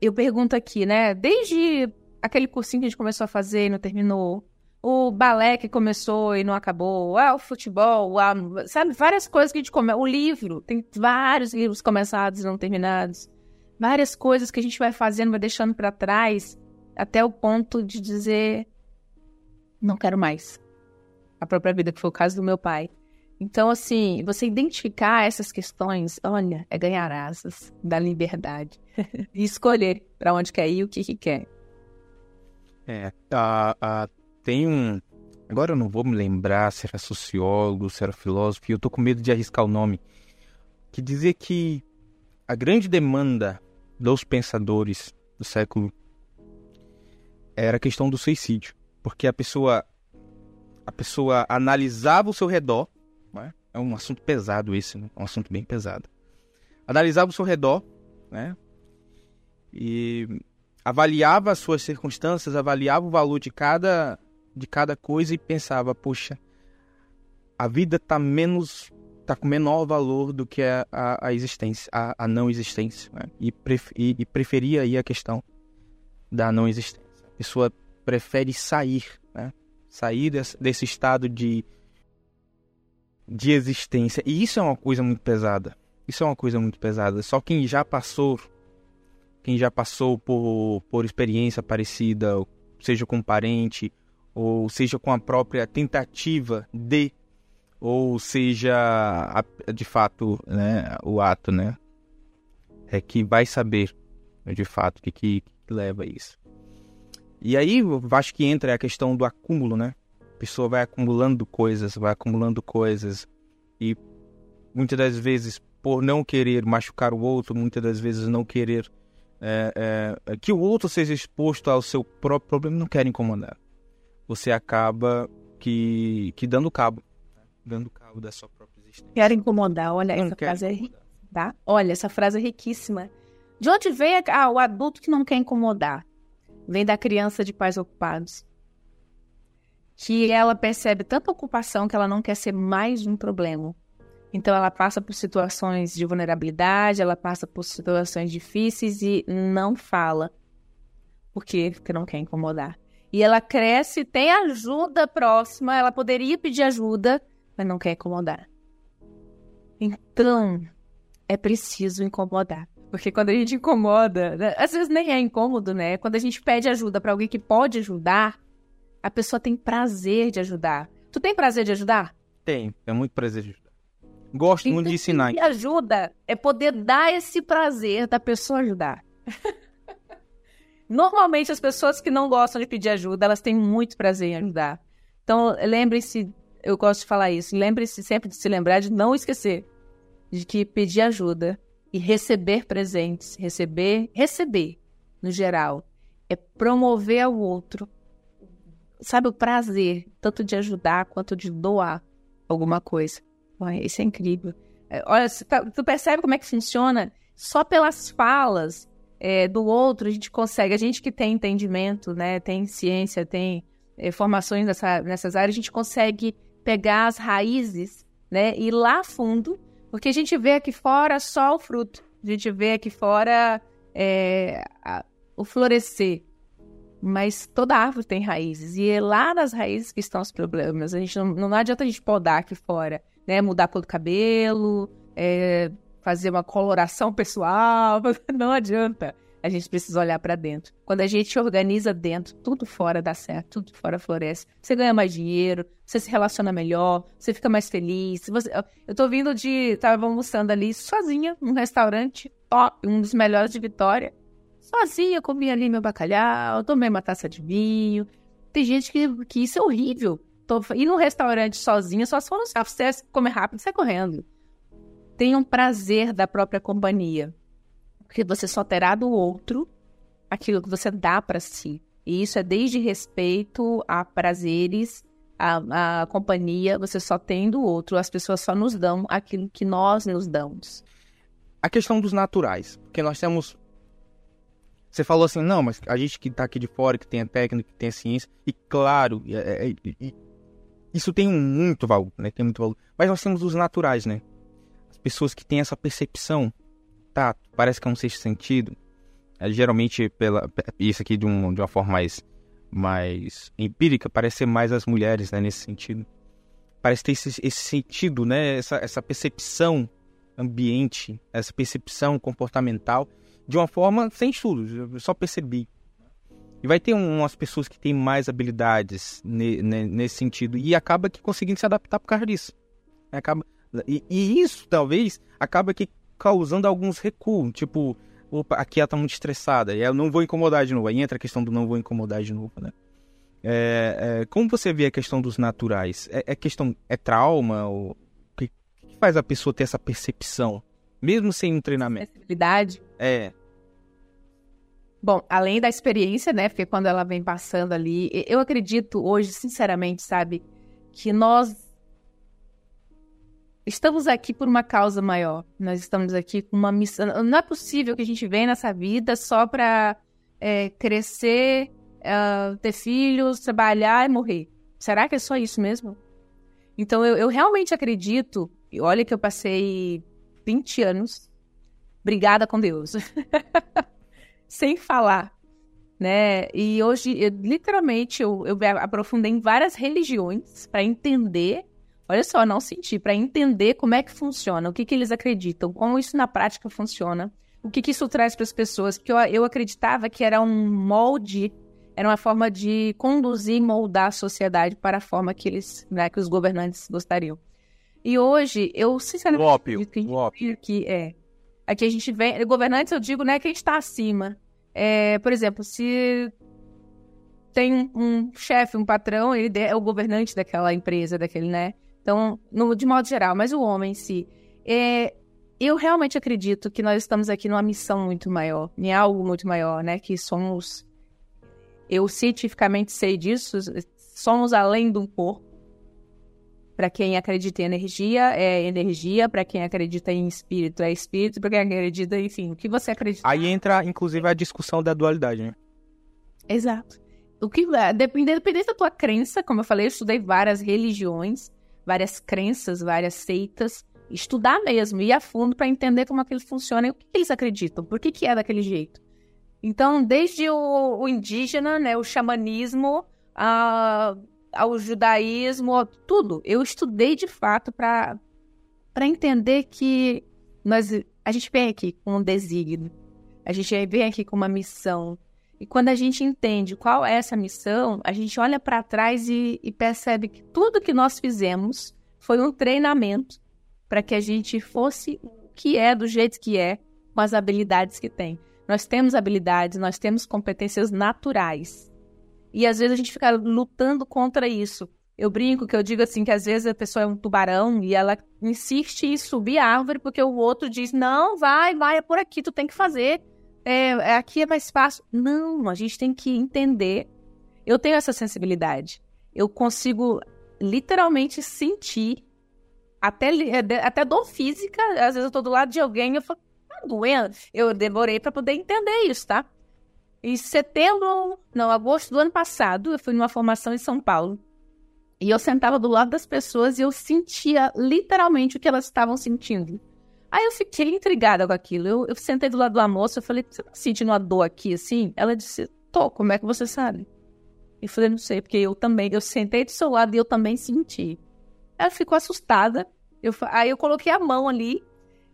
eu pergunto aqui, né? Desde aquele cursinho que a gente começou a fazer e não terminou, o balé que começou e não acabou, ah, o futebol, ah, sabe, várias coisas que a gente come, o livro, tem vários livros começados e não terminados, várias coisas que a gente vai fazendo, vai deixando para trás, até o ponto de dizer não quero mais. A própria vida, que foi o caso do meu pai. Então, assim, você identificar essas questões, olha, é ganhar asas da liberdade e escolher para onde quer ir e o que, que quer. É, a, a tem um. Agora eu não vou me lembrar se era sociólogo, se era filósofo, e eu tô com medo de arriscar o nome. Que dizia que a grande demanda dos pensadores do século era a questão do suicídio. Porque a pessoa. A pessoa analisava o seu redor. Né? É um assunto pesado esse, né? É um assunto bem pesado. Analisava o seu redor, né? E avaliava as suas circunstâncias, avaliava o valor de cada de cada coisa e pensava, poxa, a vida tá menos tá com menor valor do que a, a, a existência, a, a, não existência, né? e, pref, e, e, preferia aí a questão da não existência. A pessoa prefere sair, né? sair desse, desse estado de, de existência. E isso é uma coisa muito pesada. Isso é uma coisa muito pesada. Só quem já passou, quem já passou por, por experiência parecida, seja com um parente ou seja com a própria tentativa de, ou seja a, de fato né, o ato, né, é que vai saber de fato o que, que, que leva a isso. E aí acho que entra a questão do acúmulo, né? A pessoa vai acumulando coisas, vai acumulando coisas e muitas das vezes por não querer machucar o outro, muitas das vezes não querer é, é, que o outro seja exposto ao seu próprio problema, não quer incomodar você acaba que, que dando cabo, né? dando cabo da sua própria existência. Quero incomodar, olha, não essa frase é tá? Olha, essa frase é riquíssima. De onde vem ah, o adulto que não quer incomodar? vem da criança de pais ocupados. Que ela percebe tanta ocupação que ela não quer ser mais um problema. Então ela passa por situações de vulnerabilidade, ela passa por situações difíceis e não fala. Por quê? Porque não quer incomodar. E ela cresce, tem ajuda próxima, ela poderia pedir ajuda, mas não quer incomodar. Então, é preciso incomodar. Porque quando a gente incomoda, né, às vezes nem é incômodo, né? Quando a gente pede ajuda para alguém que pode ajudar, a pessoa tem prazer de ajudar. Tu tem prazer de ajudar? Tem, é muito prazer de ajudar. Gosto muito de então, ensinar. E ajuda é poder dar esse prazer da pessoa ajudar. Normalmente as pessoas que não gostam de pedir ajuda, elas têm muito prazer em ajudar. Então, lembre-se, eu gosto de falar isso, lembre-se sempre de se lembrar de não esquecer de que pedir ajuda e receber presentes, receber, receber, no geral, é promover ao outro, sabe, o prazer, tanto de ajudar quanto de doar alguma coisa. Isso é incrível. É, olha, tá, tu percebe como é que funciona? Só pelas falas é, do outro a gente consegue, a gente que tem entendimento, né, tem ciência, tem é, formações nessa, nessas áreas, a gente consegue pegar as raízes, né, e ir lá fundo porque a gente vê aqui fora só o fruto. A gente vê aqui fora é, a, o florescer. Mas toda árvore tem raízes. E é lá nas raízes que estão os problemas. A gente não, não adianta a gente podar aqui fora, né? Mudar cor do cabelo, é, fazer uma coloração pessoal. Não adianta a gente precisa olhar para dentro. Quando a gente organiza dentro, tudo fora dá certo, tudo fora floresce. Você ganha mais dinheiro, você se relaciona melhor, você fica mais feliz. Você... Eu tô vindo de. Tava almoçando ali sozinha num restaurante top, um dos melhores de Vitória. Sozinha, comi ali meu bacalhau, tomei uma taça de vinho. Tem gente que, que isso é horrível. Tô, ir restaurante sozinha, só se for no self comer rápido, sai correndo. Tenha um prazer da própria companhia. Porque você só terá do outro aquilo que você dá para si. E isso é desde respeito a prazeres, a, a companhia, você só tem do outro. As pessoas só nos dão aquilo que nós nos damos. A questão dos naturais. Porque nós temos você falou assim, não, mas a gente que está aqui de fora, que tem a técnica, que tem a ciência, e claro, é, é, é, isso tem muito valor, né? Tem muito valor. Mas nós temos os naturais, né? As pessoas que têm essa percepção tato, parece que é um sexto sentido. É, geralmente, pela, isso aqui de, um, de uma forma mais, mais empírica, parece ser mais as mulheres, né, nesse sentido. Parece ter esse, esse sentido, né, essa, essa percepção ambiente, essa percepção comportamental, de uma forma sem estudos, eu só percebi. E vai ter umas pessoas que têm mais habilidades ne, ne, nesse sentido e acaba que conseguindo se adaptar por causa disso. Acaba, e, e, isso talvez acaba que causando alguns recuos, tipo, opa, aqui ela tá muito estressada, e eu não vou incomodar de novo. Aí entra a questão do não vou incomodar de novo, né? É, é, como você vê a questão dos naturais? É, é questão, é trauma? O que, que, faz a pessoa ter essa percepção, mesmo sem um treinamento? Sensibilidade? É. Bom, além da experiência, né? Porque quando ela vem passando ali, eu acredito hoje, sinceramente, sabe, que nós estamos aqui por uma causa maior. Nós estamos aqui com uma missão. Não é possível que a gente venha nessa vida só para é, crescer, uh, ter filhos, trabalhar e morrer. Será que é só isso mesmo? Então eu, eu realmente acredito. E olha que eu passei 20 anos brigada com Deus, sem falar. Né? E hoje, eu, literalmente, eu, eu aprofundei em várias religiões para entender Olha só, não sentir, para entender como é que funciona, o que, que eles acreditam, como isso na prática funciona, o que, que isso traz para as pessoas, porque eu, eu acreditava que era um molde, era uma forma de conduzir e moldar a sociedade para a forma que eles, né, que os governantes gostariam. E hoje, eu sinceramente o ópio, que o ópio. aqui é aqui a gente vem, governantes eu digo, né, que a gente está acima. É, por exemplo, se tem um chefe, um patrão, ele é o governante daquela empresa, daquele, né? Então, no, de modo geral, mas o homem em si. É, eu realmente acredito que nós estamos aqui numa missão muito maior, em algo muito maior, né? Que somos. Eu cientificamente sei disso, somos além do corpo. Para quem acredita em energia, é energia. Para quem acredita em espírito, é espírito. Para quem acredita, enfim, o que você acredita. Aí entra, inclusive, a discussão da dualidade, né? Exato. O que, independente da tua crença, como eu falei, eu estudei várias religiões, várias crenças, várias seitas, estudar mesmo, ir a fundo para entender como aquilo funciona e o que, eles acreditam, por que, que é daquele jeito. Então, desde o, o indígena, né, o xamanismo, a, ao judaísmo, tudo, eu estudei de fato para entender que nós, a gente vem aqui com um desígnio, a gente vem aqui com uma missão. E quando a gente entende qual é essa missão, a gente olha para trás e, e percebe que tudo que nós fizemos foi um treinamento para que a gente fosse o que é, do jeito que é, com as habilidades que tem. Nós temos habilidades, nós temos competências naturais. E às vezes a gente fica lutando contra isso. Eu brinco que eu digo assim que às vezes a pessoa é um tubarão e ela insiste em subir a árvore porque o outro diz: "Não, vai, vai, é por aqui, tu tem que fazer. É, é aqui é mais fácil". Não, a gente tem que entender. Eu tenho essa sensibilidade. Eu consigo literalmente sentir até, é, até dor física, às vezes eu tô do lado de alguém e eu falo, tá doendo? Eu demorei para poder entender isso, tá? Em setembro, não, agosto do ano passado, eu fui numa formação em São Paulo. E eu sentava do lado das pessoas e eu sentia literalmente o que elas estavam sentindo. Aí eu fiquei intrigada com aquilo. Eu, eu sentei do lado da moça, eu falei, você tá sentindo uma dor aqui assim? Ela disse, tô, como é que você sabe? Eu falei, não sei, porque eu também, eu sentei do seu lado e eu também senti. Ela ficou assustada. Eu, aí eu coloquei a mão ali.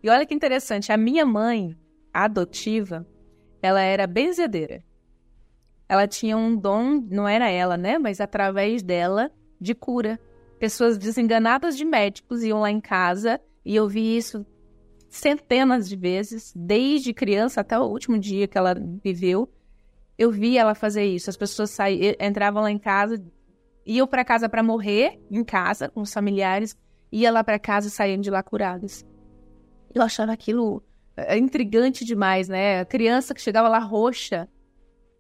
E olha que interessante, a minha mãe adotiva, ela era benzedeira. Ela tinha um dom, não era ela, né? Mas através dela, de cura. Pessoas desenganadas de médicos iam lá em casa e eu vi isso centenas de vezes, desde criança até o último dia que ela viveu. Eu vi ela fazer isso. As pessoas entravam lá em casa, iam para casa para morrer em casa com os familiares, ia lá para casa e saíam de lá curadas. Eu achava aquilo é, intrigante demais, né? A criança que chegava lá roxa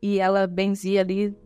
e ela benzia ali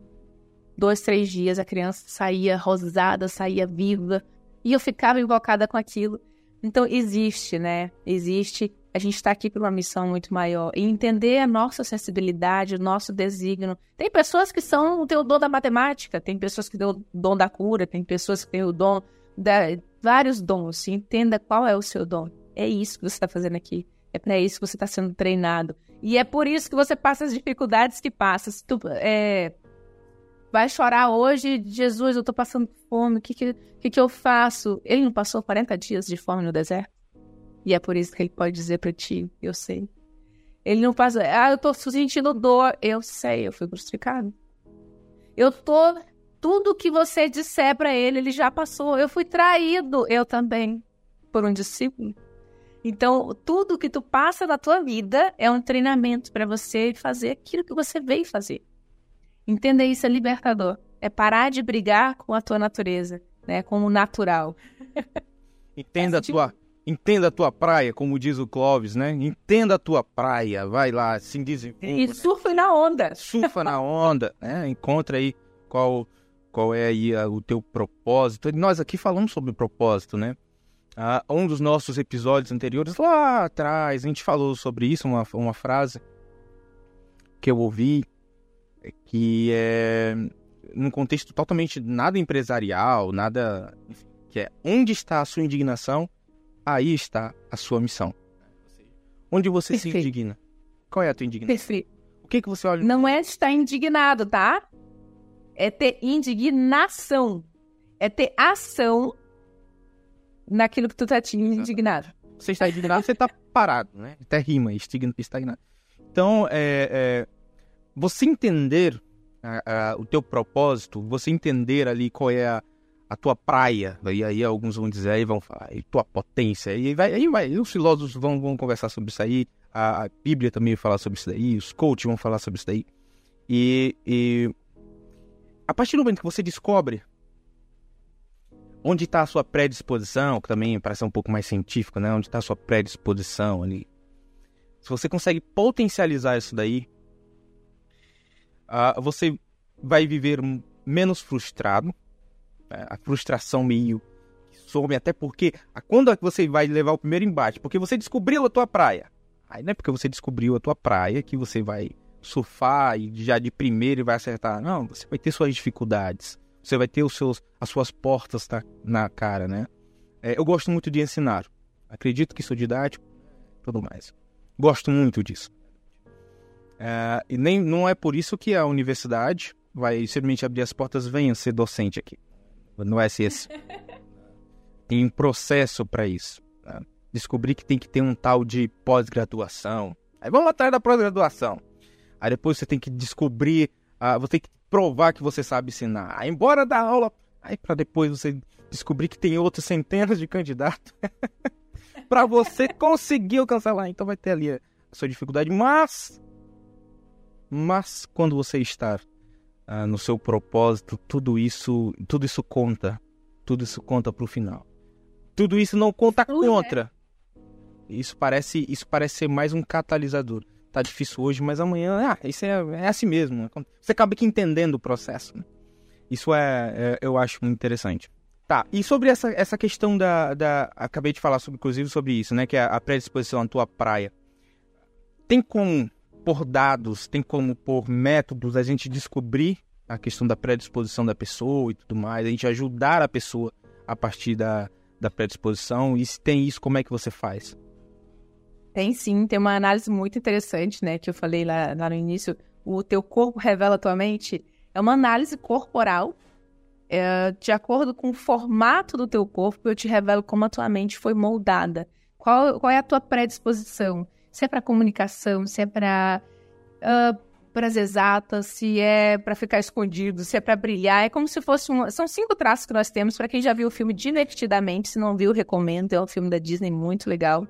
dois, três dias, a criança saía rosada, saía viva, e eu ficava invocada com aquilo. Então, existe, né? Existe. A gente está aqui por uma missão muito maior. E entender a nossa sensibilidade, o nosso desígnio. Tem pessoas que são têm o dom da matemática, tem pessoas que têm o dom da cura, tem pessoas que têm o dom da. vários dons. Entenda qual é o seu dom. É isso que você está fazendo aqui. É para isso que você está sendo treinado. E é por isso que você passa as dificuldades que passa. Se tu, é, vai chorar hoje, Jesus, eu tô passando fome, o que que, que que eu faço? Ele não passou 40 dias de fome no deserto? E é por isso que ele pode dizer para ti, eu sei. Ele não passa, ah, eu tô sentindo dor, eu sei, eu fui crucificado. Eu tô, tudo que você disser para ele, ele já passou. Eu fui traído, eu também, por um discípulo. Então, tudo que tu passa na tua vida é um treinamento para você fazer aquilo que você veio fazer. Entenda isso, é libertador. É parar de brigar com a tua natureza, né? Com o natural. Entenda a tua, entenda a tua praia, como diz o Clóvis, né? Entenda a tua praia, vai lá, se desenvolva. E surfa na onda. Surfa na onda, né? Encontra aí qual, qual é aí o teu propósito. Nós aqui falamos sobre propósito, né? Ah, um dos nossos episódios anteriores, lá atrás, a gente falou sobre isso, uma, uma frase que eu ouvi que é num contexto totalmente nada empresarial, nada que é onde está a sua indignação, aí está a sua missão. Onde você Perfeito. se indigna? Qual é a tua indignação? Perfeito. O que que você olha? Não é estar indignado, tá? É ter indignação. É ter ação naquilo que tu tá indignado. Você está indignado, você está parado, né? Até rima, estagnado. Então, é, é você entender a, a, o teu propósito, você entender ali qual é a, a tua praia, e aí alguns vão dizer, aí vão falar, e tua potência, e vai, aí vai, e os filósofos vão, vão conversar sobre isso aí, a, a Bíblia também vai falar sobre isso daí, os coaches vão falar sobre isso daí, e, e a partir do momento que você descobre onde está a sua predisposição, que também parece um pouco mais científico, né? Onde está a sua predisposição ali. Se você consegue potencializar isso daí, uh, você vai viver menos frustrado. Né? A frustração meio some, até porque a, quando é que você vai levar o primeiro embate? Porque você descobriu a tua praia. Aí não é porque você descobriu a tua praia que você vai surfar e já de primeiro vai acertar. Não, você vai ter suas dificuldades. Você vai ter os seus, as suas portas tá, na cara, né? É, eu gosto muito de ensinar. Acredito que sou didático, tudo mais. Gosto muito disso. É, e nem não é por isso que a universidade vai simplesmente abrir as portas, venha ser docente aqui. No SS. Tem um processo para isso. Né? Descobri que tem que ter um tal de pós-graduação. Aí vamos atrás da pós-graduação. Aí depois você tem que descobrir, uh, você tem que provar que você sabe ensinar. Aí embora da aula, aí para depois você descobrir que tem outras centenas de candidatos para você conseguir alcançar lá. Então vai ter ali a sua dificuldade, mas mas quando você está uh, no seu propósito, tudo isso, tudo isso conta, tudo isso conta para o final. Tudo isso não conta contra. Isso parece, isso parece ser mais um catalisador. Tá difícil hoje, mas amanhã, ah, isso é, é assim mesmo. Você acaba que entendendo o processo. Né? Isso é, é, eu acho muito interessante. Tá, e sobre essa, essa questão da, da. Acabei de falar, sobre, inclusive, sobre isso, né? Que é a predisposição à tua praia. Tem como, por dados, tem como, por métodos, a gente descobrir a questão da predisposição da pessoa e tudo mais, a gente ajudar a pessoa a partir da, da predisposição? E se tem isso, como é que você faz? Tem sim, tem uma análise muito interessante, né? Que eu falei lá, lá no início. O teu corpo revela a tua mente. É uma análise corporal é, de acordo com o formato do teu corpo, eu te revelo como a tua mente foi moldada. Qual, qual é a tua predisposição? Se é para comunicação, se é para uh, as exatas, se é para ficar escondido, se é para brilhar. É como se fosse um. São cinco traços que nós temos. Para quem já viu o filme Divertidamente, se não viu, recomendo. É um filme da Disney muito legal.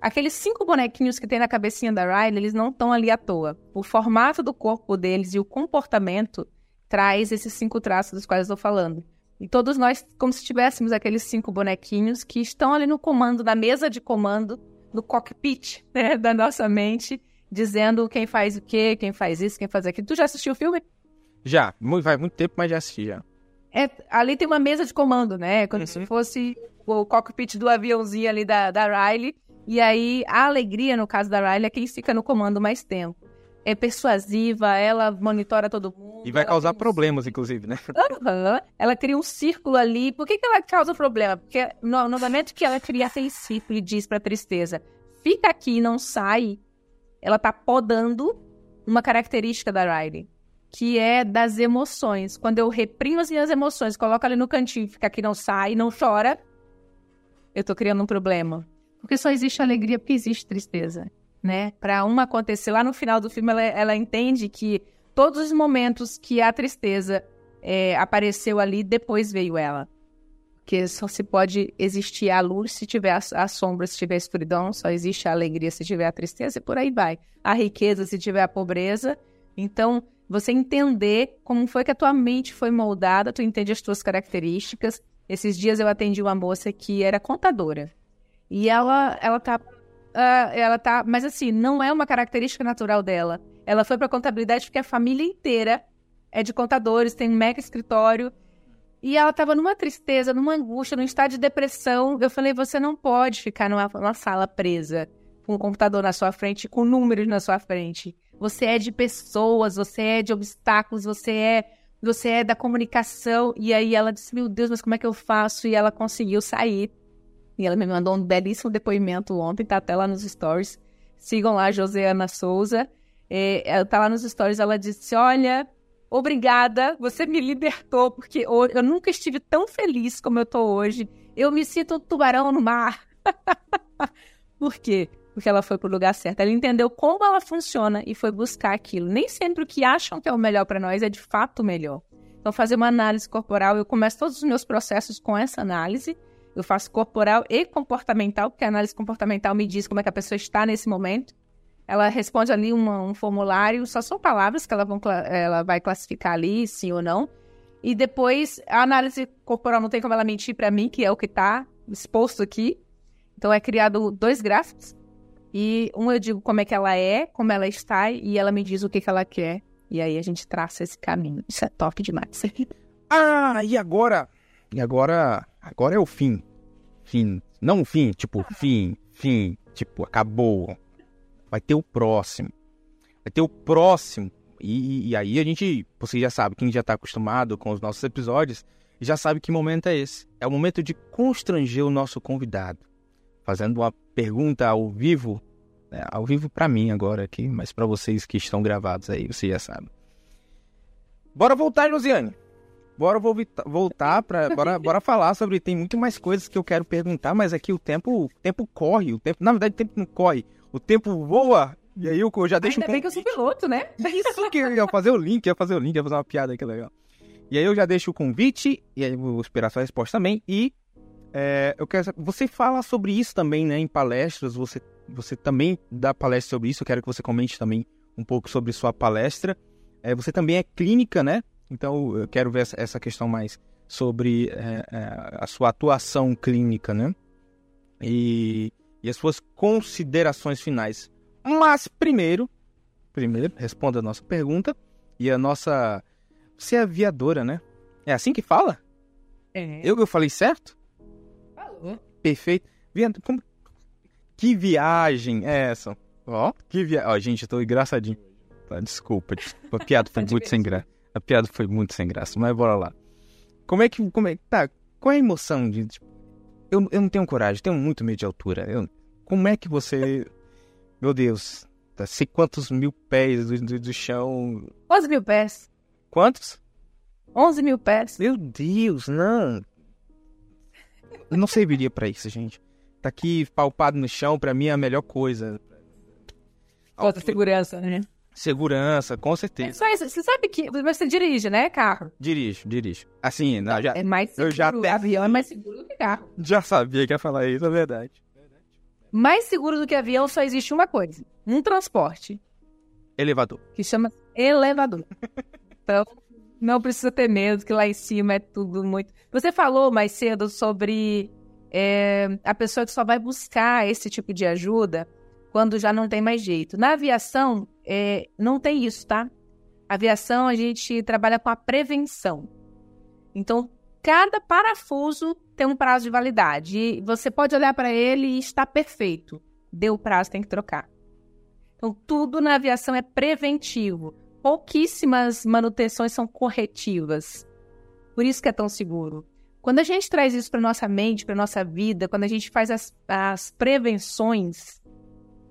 Aqueles cinco bonequinhos que tem na cabecinha da Riley, eles não estão ali à toa. O formato do corpo deles e o comportamento traz esses cinco traços dos quais eu estou falando. E todos nós, como se tivéssemos aqueles cinco bonequinhos que estão ali no comando, na mesa de comando, no cockpit né, da nossa mente, dizendo quem faz o quê, quem faz isso, quem faz aquilo. Tu já assistiu o filme? Já, faz muito tempo, mas já assisti já. É, ali tem uma mesa de comando, né? Como uhum. se fosse o cockpit do aviãozinho ali da, da Riley. E aí, a alegria, no caso da Riley, é quem fica no comando mais tempo é persuasiva, ela monitora todo mundo. E vai causar problemas, inclusive, né? Uhum. Ela cria um círculo ali. Por que, que ela causa problema? Porque no, no momento que ela cria aquele círculo e diz pra tristeza, fica aqui e não sai, ela tá podando uma característica da Riley, que é das emoções. Quando eu reprimo as minhas emoções, coloco ali no cantinho, fica aqui, não sai, não chora, eu tô criando um problema. Porque só existe alegria porque existe tristeza né? Para uma acontecer lá no final do filme, ela, ela entende que todos os momentos que a tristeza é, apareceu ali, depois veio ela. Que só se pode existir a luz se tiver a, a, sombra, se tiver a escuridão, só existe a alegria se tiver a tristeza e por aí vai. A riqueza se tiver a pobreza. Então, você entender como foi que a tua mente foi moldada, tu entende as tuas características. Esses dias eu atendi uma moça que era contadora. E ela, ela tá Uh, ela tá. Mas assim, não é uma característica natural dela. Ela foi pra contabilidade porque a família inteira é de contadores, tem um mega escritório. E ela tava numa tristeza, numa angústia, num estado de depressão. Eu falei: você não pode ficar numa, numa sala presa, com um computador na sua frente, com números na sua frente. Você é de pessoas, você é de obstáculos, você é. Você é da comunicação. E aí ela disse: Meu Deus, mas como é que eu faço? E ela conseguiu sair e ela me mandou um belíssimo depoimento ontem, tá até lá nos stories. Sigam lá, Joseana Souza. É, ela tá lá nos stories, ela disse: Olha, obrigada, você me libertou, porque eu nunca estive tão feliz como eu tô hoje. Eu me sinto um tubarão no mar. Por quê? Porque ela foi pro lugar certo. Ela entendeu como ela funciona e foi buscar aquilo. Nem sempre o que acham que é o melhor para nós é de fato o melhor. Então, fazer uma análise corporal, eu começo todos os meus processos com essa análise eu faço corporal e comportamental, porque a análise comportamental me diz como é que a pessoa está nesse momento. Ela responde ali uma, um formulário, só são palavras que ela, vão, ela vai classificar ali, sim ou não. E depois, a análise corporal não tem como ela mentir para mim, que é o que está exposto aqui. Então, é criado dois gráficos. E um eu digo como é que ela é, como ela está, e ela me diz o que, que ela quer. E aí a gente traça esse caminho. Isso é top demais. ah, e agora? E agora agora é o fim. Fim. Não o fim, tipo, fim, fim, tipo, acabou. Vai ter o próximo. vai ter o próximo. E, e aí a gente, você já sabe, quem já está acostumado com os nossos episódios, já sabe que momento é esse. É o momento de constranger o nosso convidado, fazendo uma pergunta ao vivo, né, ao vivo para mim agora aqui, mas para vocês que estão gravados aí, você já sabe. Bora voltar, Josiane. Bora voltar para bora, bora falar sobre tem muito mais coisas que eu quero perguntar, mas aqui o tempo, o tempo corre, o tempo, na verdade o tempo não corre, o tempo voa. E aí eu, já deixo Ainda um bem que eu sou piloto, né? Isso que eu ia fazer o link, ia fazer o link, ia fazer uma piada que legal. E aí eu já deixo o convite, e aí vou esperar sua resposta também. E é, eu quero você fala sobre isso também, né, em palestras, você, você também dá palestra sobre isso, eu quero que você comente também um pouco sobre sua palestra. É, você também é clínica, né? Então, eu quero ver essa questão mais sobre é, é, a sua atuação clínica, né? E, e, as suas considerações finais. Mas primeiro, primeiro, responda a nossa pergunta e a nossa... Você é aviadora, né? É assim que fala? É. Eu, eu falei certo? Falou. Perfeito. Como... Que viagem é essa? Ó, que viagem. Ó, gente, eu tô engraçadinho. Tá, desculpa, desculpa. Piada foi muito sem graça. A piada foi muito sem graça, mas bora lá. Como é que. Como é, tá, qual é a emoção de. Tipo, eu, eu não tenho coragem, tenho muito medo de altura. Eu, como é que você. Meu Deus, tá, sei quantos mil pés do, do, do chão. 11 mil pés. Quantos? 11 mil pés. Meu Deus, não. Eu não serviria para isso, gente. Tá aqui palpado no chão, para mim é a melhor coisa. Falta segurança, né? Segurança, com certeza. É só isso. Você sabe que você dirige, né, carro? Dirijo, dirijo. Assim, não, já. É mais seguro. Eu já Avião é mais seguro do que carro. Já sabia que ia falar isso, é verdade. Mais seguro do que avião só existe uma coisa: um transporte. Elevador. Que chama elevador. então, não precisa ter medo, que lá em cima é tudo muito. Você falou mais cedo sobre é, a pessoa que só vai buscar esse tipo de ajuda quando já não tem mais jeito. Na aviação, é, não tem isso, tá? Aviação, a gente trabalha com a prevenção. Então, cada parafuso tem um prazo de validade. E você pode olhar para ele e está perfeito. Deu o prazo, tem que trocar. Então, tudo na aviação é preventivo. Pouquíssimas manutenções são corretivas. Por isso que é tão seguro. Quando a gente traz isso para nossa mente, para nossa vida, quando a gente faz as, as prevenções,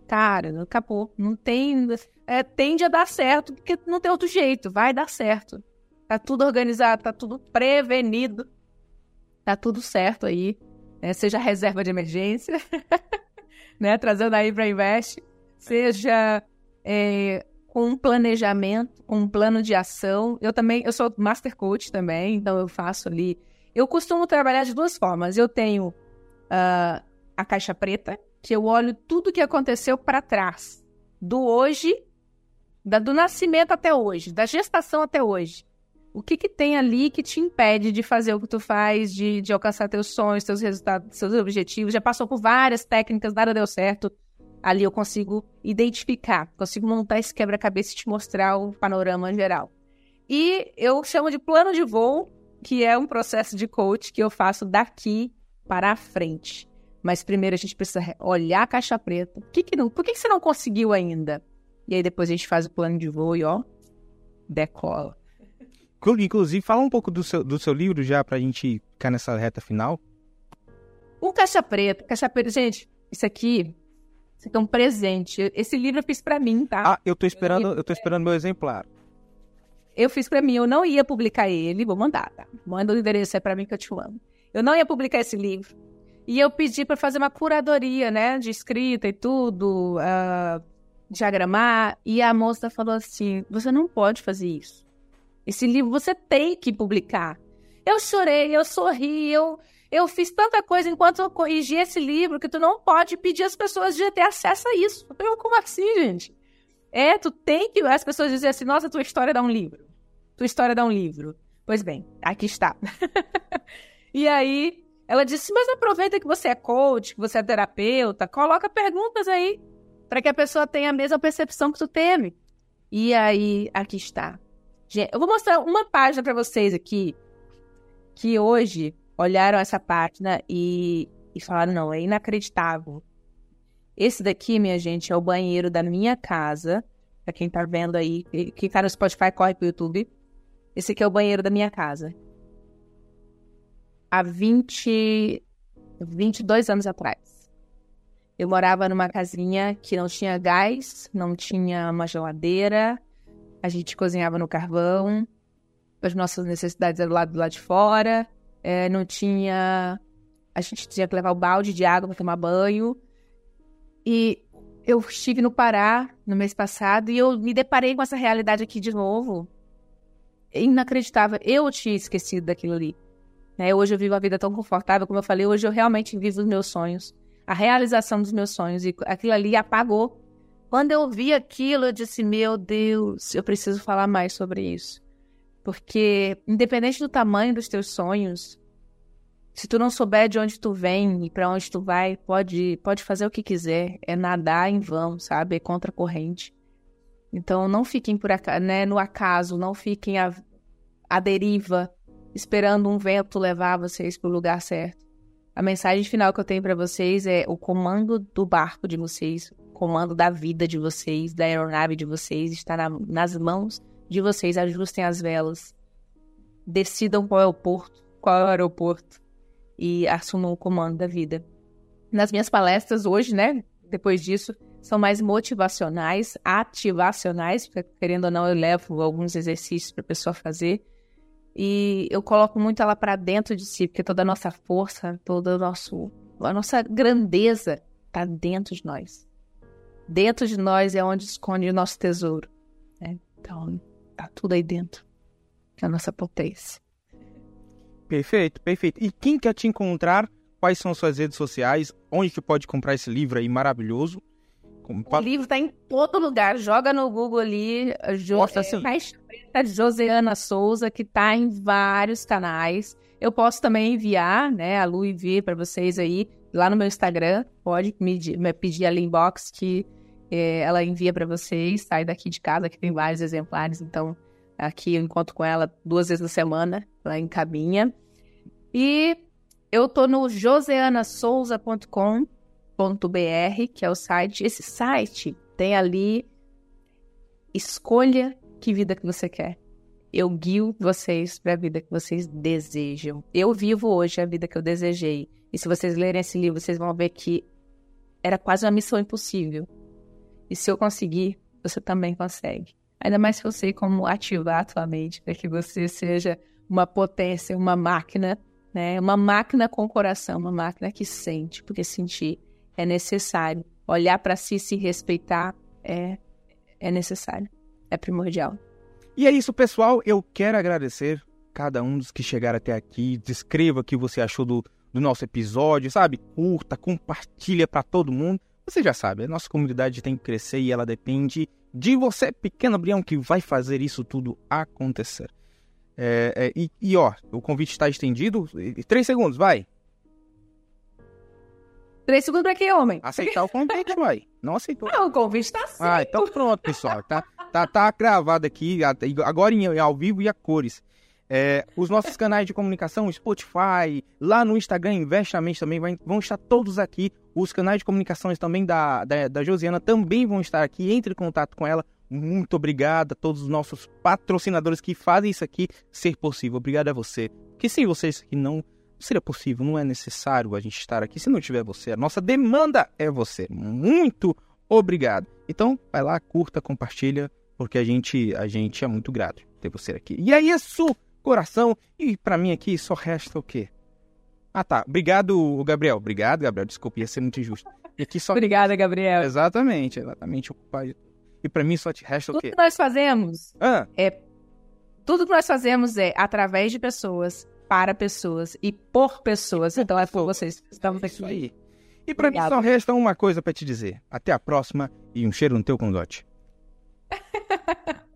cara, acabou. Não tem. É, tende a dar certo, porque não tem outro jeito. Vai dar certo. Tá tudo organizado, tá tudo prevenido. Tá tudo certo aí. Né? Seja reserva de emergência, né? Trazendo aí para Invest. Seja é, com um planejamento, com um plano de ação. Eu também, eu sou Master Coach também, então eu faço ali. Eu costumo trabalhar de duas formas. Eu tenho uh, a caixa preta, que eu olho tudo que aconteceu para trás, do hoje, da, do nascimento até hoje, da gestação até hoje. O que, que tem ali que te impede de fazer o que tu faz, de, de alcançar teus sonhos, teus resultados, seus objetivos? Já passou por várias técnicas, nada deu certo. Ali eu consigo identificar, consigo montar esse quebra-cabeça e te mostrar o panorama geral. E eu chamo de plano de voo, que é um processo de coach que eu faço daqui para a frente. Mas primeiro a gente precisa olhar a caixa preta. Por que, que não, por que, que você não conseguiu ainda? E aí depois a gente faz o plano de voo e ó, decola. Inclusive, fala um pouco do seu, do seu livro já pra gente ficar nessa reta final. O Caixa Preta, Caixa Preta, gente, isso aqui, isso aqui é um presente. Esse livro eu fiz pra mim, tá? Ah, eu tô esperando, eu, eu tô esperando meu exemplar. Eu fiz pra mim, eu não ia publicar ele, vou mandar, tá? Manda o endereço, é pra mim que eu te amo. Eu não ia publicar esse livro. E eu pedi para fazer uma curadoria, né, de escrita e tudo, uh, diagramar. E a moça falou assim: você não pode fazer isso. Esse livro você tem que publicar. Eu chorei, eu sorri, eu, eu fiz tanta coisa enquanto eu corrigi esse livro que tu não pode pedir às pessoas de ter acesso a isso. Eu, como assim, gente? É, tu tem que. As pessoas dizem assim: nossa, tua história dá um livro. Tua história dá um livro. Pois bem, aqui está. e aí, ela disse: Mas aproveita que você é coach, que você é terapeuta, coloca perguntas aí, para que a pessoa tenha a mesma percepção que tu teve. E aí, aqui está. Eu vou mostrar uma página para vocês aqui, que hoje olharam essa página e, e falaram: não, é inacreditável. Esse daqui, minha gente, é o banheiro da minha casa. Pra quem tá vendo aí, quem tá no Spotify, corre pro YouTube. Esse aqui é o banheiro da minha casa. Há 20, 22 anos atrás. Eu morava numa casinha que não tinha gás, não tinha uma geladeira, a gente cozinhava no carvão, as nossas necessidades eram lá do lado de fora, é, não tinha. A gente tinha que levar o balde de água para tomar banho. E eu estive no Pará no mês passado e eu me deparei com essa realidade aqui de novo. É inacreditável. Eu tinha esquecido daquilo ali. Né? Hoje eu vivo a vida tão confortável, como eu falei, hoje eu realmente vivo os meus sonhos. A realização dos meus sonhos. E aquilo ali apagou. Quando eu vi aquilo, eu disse: Meu Deus, eu preciso falar mais sobre isso. Porque, independente do tamanho dos teus sonhos, se tu não souber de onde tu vem e para onde tu vai, pode, pode fazer o que quiser. É nadar em vão, sabe? É contra a corrente. Então, não fiquem por né, no acaso, não fiquem à, à deriva, esperando um vento levar vocês para o lugar certo. A mensagem final que eu tenho para vocês é o comando do barco de vocês, o comando da vida de vocês, da aeronave de vocês, está na, nas mãos de vocês. Ajustem as velas, decidam qual é o porto, qual é o aeroporto e assumam o comando da vida. Nas minhas palestras hoje, né, depois disso, são mais motivacionais, ativacionais, porque querendo ou não eu levo alguns exercícios para a pessoa fazer. E eu coloco muito ela para dentro de si, porque toda a nossa força, toda nosso, a nossa grandeza está dentro de nós. Dentro de nós é onde esconde o nosso tesouro. Né? Então, tá tudo aí dentro. A nossa potência. Perfeito, perfeito. E quem quer te encontrar? Quais são suas redes sociais? Onde que pode comprar esse livro aí maravilhoso? O livro tá em todo lugar. Joga no Google ali. Jo Mostra assim. É, de Joseana Souza, que tá em vários canais. Eu posso também enviar, né, a Lu envia para vocês aí lá no meu Instagram. Pode me, me pedir ali inbox que é, ela envia para vocês. Sai daqui de casa que tem vários exemplares. Então aqui eu encontro com ela duas vezes na semana. Ela encaminha. E eu tô no joseanasouza.com.br, que é o site. Esse site tem ali escolha que vida que você quer. Eu guio vocês para a vida que vocês desejam. Eu vivo hoje a vida que eu desejei. E se vocês lerem esse livro, vocês vão ver que era quase uma missão impossível. E se eu conseguir, você também consegue. Ainda mais se eu sei como ativar a tua mente para que você seja uma potência, uma máquina né? Uma máquina com coração, uma máquina que sente, porque sentir é necessário. Olhar para si, se respeitar é é necessário, é primordial. E é isso, pessoal. Eu quero agradecer cada um dos que chegaram até aqui. Descreva o que você achou do, do nosso episódio, sabe? Curta, compartilha para todo mundo. Você já sabe, a nossa comunidade tem que crescer e ela depende de você, pequeno Brião, que vai fazer isso tudo acontecer. É, é, e, e, ó, o convite está estendido. Três segundos, vai. Três segundos pra que, homem? Aceitar o convite, vai. Não aceitou. Não, o convite tá certo. Ah, então pronto, pessoal. Tá, tá, tá gravado aqui, agora em, ao vivo e a cores. É, os nossos canais de comunicação, Spotify, lá no Instagram, Investamente também vai, vão estar todos aqui. Os canais de comunicações também da, da, da Josiana também vão estar aqui. Entre em contato com ela. Muito obrigado a todos os nossos patrocinadores que fazem isso aqui ser possível. Obrigado a você. Porque sem vocês aqui não seria possível, não é necessário a gente estar aqui se não tiver você. A nossa demanda é você. Muito obrigado. Então, vai lá, curta, compartilha, porque a gente, a gente é muito grato ter você aqui. E é isso, coração. E para mim aqui só resta o quê? Ah, tá. Obrigado, Gabriel. Obrigado, Gabriel. Desculpa, ia ser muito injusto. E aqui só... Obrigada, Gabriel. Exatamente, exatamente. E para mim só te resta tudo o quê? Tudo que nós fazemos ah. é. Tudo que nós fazemos é através de pessoas, para pessoas e por pessoas. Então é por vocês que estamos é aqui. Isso aí. E para mim só resta uma coisa para te dizer. Até a próxima e um cheiro no teu condote.